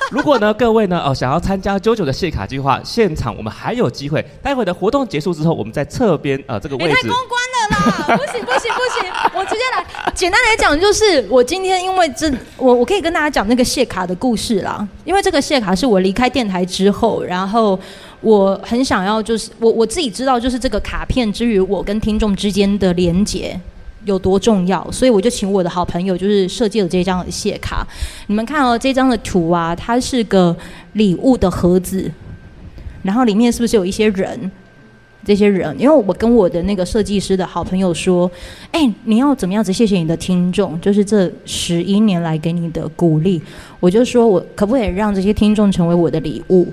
如果呢，各位呢，哦，想要参加 JoJo 的谢卡计划，现场我们还有机会。待会的活动结束之后，我们在侧边呃这个位置。太公关了啦！不行不行不行，我直接来。简单来讲，就是我今天因为这，我我可以跟大家讲那个谢卡的故事啦。因为这个谢卡是我离开电台之后，然后我很想要，就是我我自己知道，就是这个卡片之于我跟听众之间的连结。有多重要，所以我就请我的好朋友，就是设计了这张谢卡。你们看哦，这张的图啊，它是个礼物的盒子，然后里面是不是有一些人？这些人，因为我跟我的那个设计师的好朋友说，哎，你要怎么样子谢谢你的听众，就是这十一年来给你的鼓励。我就说我可不可以让这些听众成为我的礼物？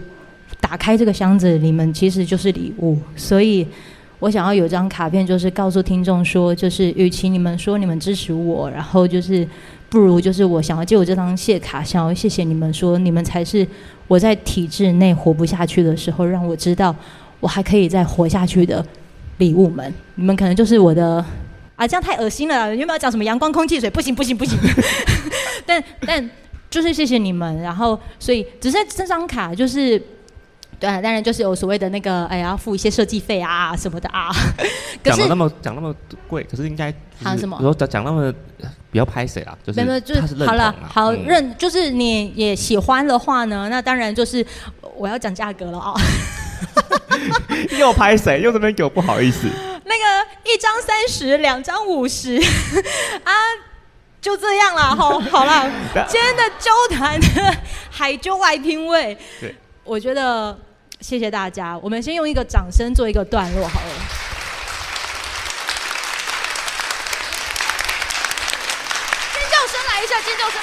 打开这个箱子，你们其实就是礼物。所以我想要有张卡片，就是告诉听众说，就是与其你们说你们支持我，然后就是不如就是我想要借我这张谢卡，想要谢谢你们说，你们才是我在体制内活不下去的时候，让我知道。我还可以再活下去的礼物们，你们可能就是我的啊，这样太恶心了。有没有讲什么阳光、空气、水？不行，不行，不行。但但就是谢谢你们，然后所以只是这张卡就是，对啊，当然就是有所谓的那个，哎呀，要付一些设计费啊什么的啊。讲的那么讲那么贵，可是应该还有什么？我说讲讲那么比较拍谁啊？就是没有，就是好了，好认，就是你也喜欢的话呢，那当然就是我要讲价格了啊。又拍谁？又这边给我不好意思。那个一张三十，两张五十 啊，就这样啦。好，好了，今天的周谈的海啾来品味，对，我觉得谢谢大家。我们先用一个掌声做一个段落好了。尖叫声来一下，尖叫声。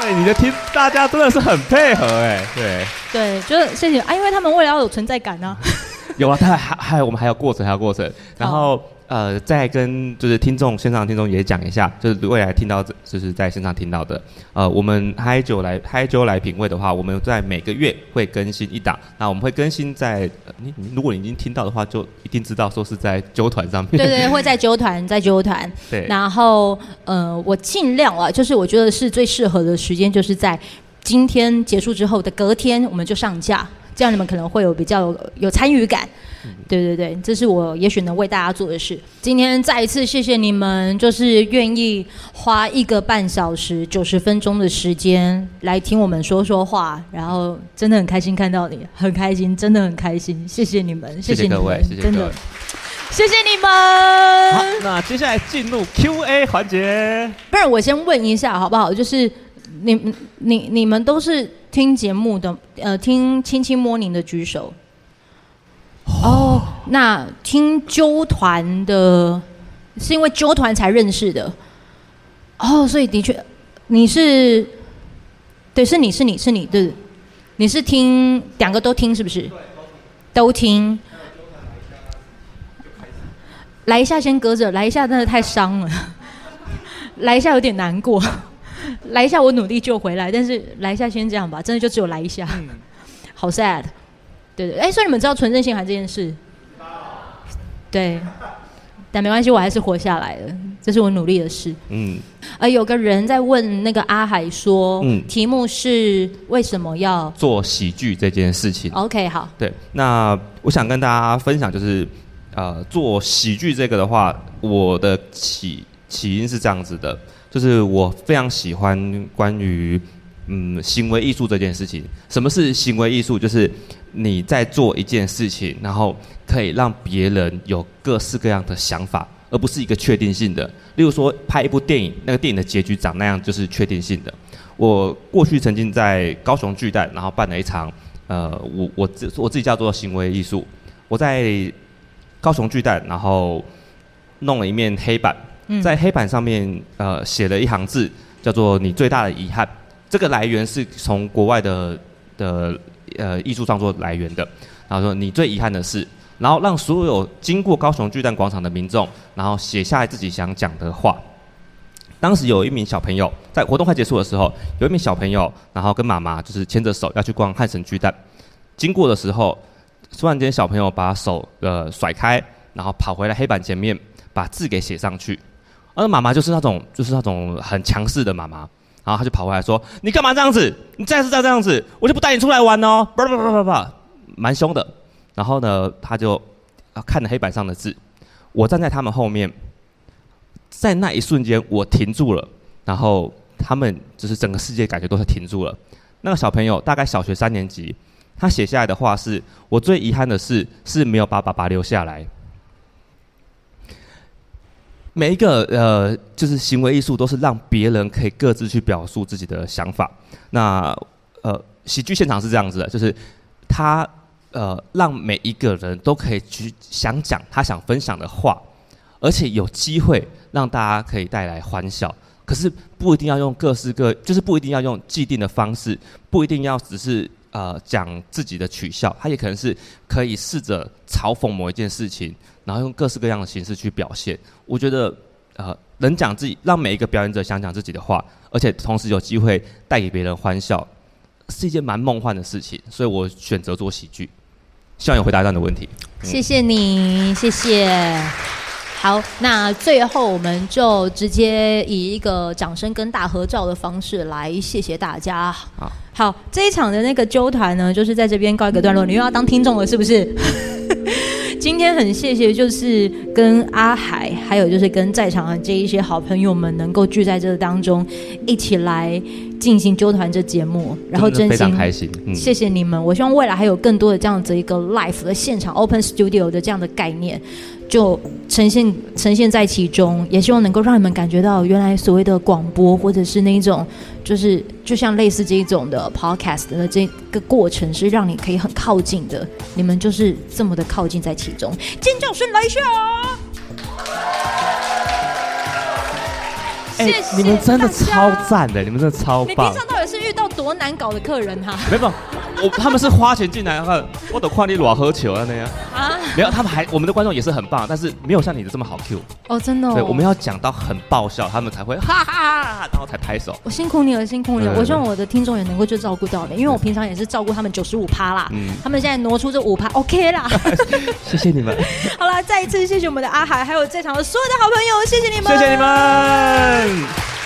对，你的听，大家真的是很配合哎，对，对，就是谢谢啊，因为他们为了要有存在感呢、啊。有啊，他还还有我们还有过程，还有过程，然后。呃，再跟就是听众线上听众也讲一下，就是未来听到就是在线上听到的，呃，我们嗨酒来嗨酒来品味的话，我们在每个月会更新一档，那我们会更新在你、你、如果你已经听到的话，就一定知道说是在啾团上面。对对，会在啾团，在啾团。对。然后呃，我尽量啊，就是我觉得是最适合的时间，就是在今天结束之后的隔天，我们就上架。这样你们可能会有比较有，有参与感，对对对，这是我也许能为大家做的事。今天再一次谢谢你们，就是愿意花一个半小时九十分钟的时间来听我们说说话，然后真的很开心看到你，很开心，真的很开心，谢谢你们，谢谢各位，真的，谢谢你们。好，那接下来进入 Q&A 环节。不是我先问一下好不好？就是你你你们都是。听节目的，呃，听亲亲摸您的举手。哦，oh, 那听揪团的，是因为揪团才认识的。哦，oh，所以的确，你是，对，是你是你是你，对，你是听两个都听是不是？都听。来一下先搁着，来一下真的太伤了，来一下有点难过。来一下，我努力救回来。但是来一下，先这样吧。真的就只有来一下，嗯、好 sad。对对，哎，所以你们知道存证信函这件事？对，但没关系，我还是活下来了。这是我努力的事。嗯。呃，有个人在问那个阿海说，嗯，题目是为什么要做喜剧这件事情？OK，好。对，那我想跟大家分享，就是呃，做喜剧这个的话，我的起起因是这样子的。就是我非常喜欢关于嗯行为艺术这件事情。什么是行为艺术？就是你在做一件事情，然后可以让别人有各式各样的想法，而不是一个确定性的。例如说拍一部电影，那个电影的结局长那样就是确定性的。我过去曾经在高雄巨蛋，然后办了一场呃，我我自我自己叫做行为艺术。我在高雄巨蛋，然后弄了一面黑板。在黑板上面，呃，写了一行字，叫做“你最大的遗憾”。这个来源是从国外的的呃艺术创作来源的。然后说你最遗憾的事，然后让所有经过高雄巨蛋广场的民众，然后写下来自己想讲的话。当时有一名小朋友在活动快结束的时候，有一名小朋友，然后跟妈妈就是牵着手要去逛汉神巨蛋。经过的时候，突然间小朋友把手呃甩开，然后跑回来黑板前面，把字给写上去。而妈妈就是那种，就是那种很强势的妈妈，然后她就跑回来说：“你干嘛这样子？你再是再这样子，我就不带你出来玩哦！”叭叭叭叭叭，蛮凶的。然后呢，他就看着黑板上的字，我站在他们后面，在那一瞬间我停住了，然后他们就是整个世界感觉都是停住了。那个小朋友大概小学三年级，他写下来的话是：“我最遗憾的事是没有把爸爸留下来。”每一个呃，就是行为艺术，都是让别人可以各自去表述自己的想法。那呃，喜剧现场是这样子的，就是他呃，让每一个人都可以去想讲他想分享的话，而且有机会让大家可以带来欢笑。可是不一定要用各式各，就是不一定要用既定的方式，不一定要只是呃讲自己的取笑，他也可能是可以试着嘲讽某一件事情，然后用各式各样的形式去表现。我觉得呃，能讲自己，让每一个表演者想讲自己的话，而且同时有机会带给别人欢笑，是一件蛮梦幻的事情。所以我选择做喜剧。希望有回答到你的问题。谢谢你，谢谢。好，那最后我们就直接以一个掌声跟大合照的方式来谢谢大家。好，好，这一场的那个纠团呢，就是在这边告一个段落。你又要当听众了，是不是？今天很谢谢，就是跟阿海，还有就是跟在场的这一些好朋友们，能够聚在这当中，一起来。进行纠团这节目，然后真心非常开心，谢谢你们。我希望未来还有更多的这样子一个 live 的现场 open studio 的这样的概念，就呈现呈现在其中。也希望能够让你们感觉到，原来所谓的广播或者是那一种，就是就像类似这一种的 podcast 的这个过程，是让你可以很靠近的。你们就是这么的靠近在其中，尖叫声来一下！谢谢、欸、你们真的超赞的，你们真的超棒。你平常到底是遇到多难搞的客人哈？没有，我他们是花钱进来，然后我都夸你裸喝球啊那样啊。没有，他们还我们的观众也是很棒，但是没有像你的这么好 Q 哦，真的、哦。对，我们要讲到很爆笑，他们才会哈哈，然后才拍手。我辛苦你了，辛苦你了。我希望我的听众也能够就照顾到你，因为我平常也是照顾他们九十五趴啦。嗯，他们现在挪出这五趴，OK 啦。谢谢你们。好了，再一次谢谢我们的阿海，还有在场的所有的好朋友，谢谢你们，谢谢你们。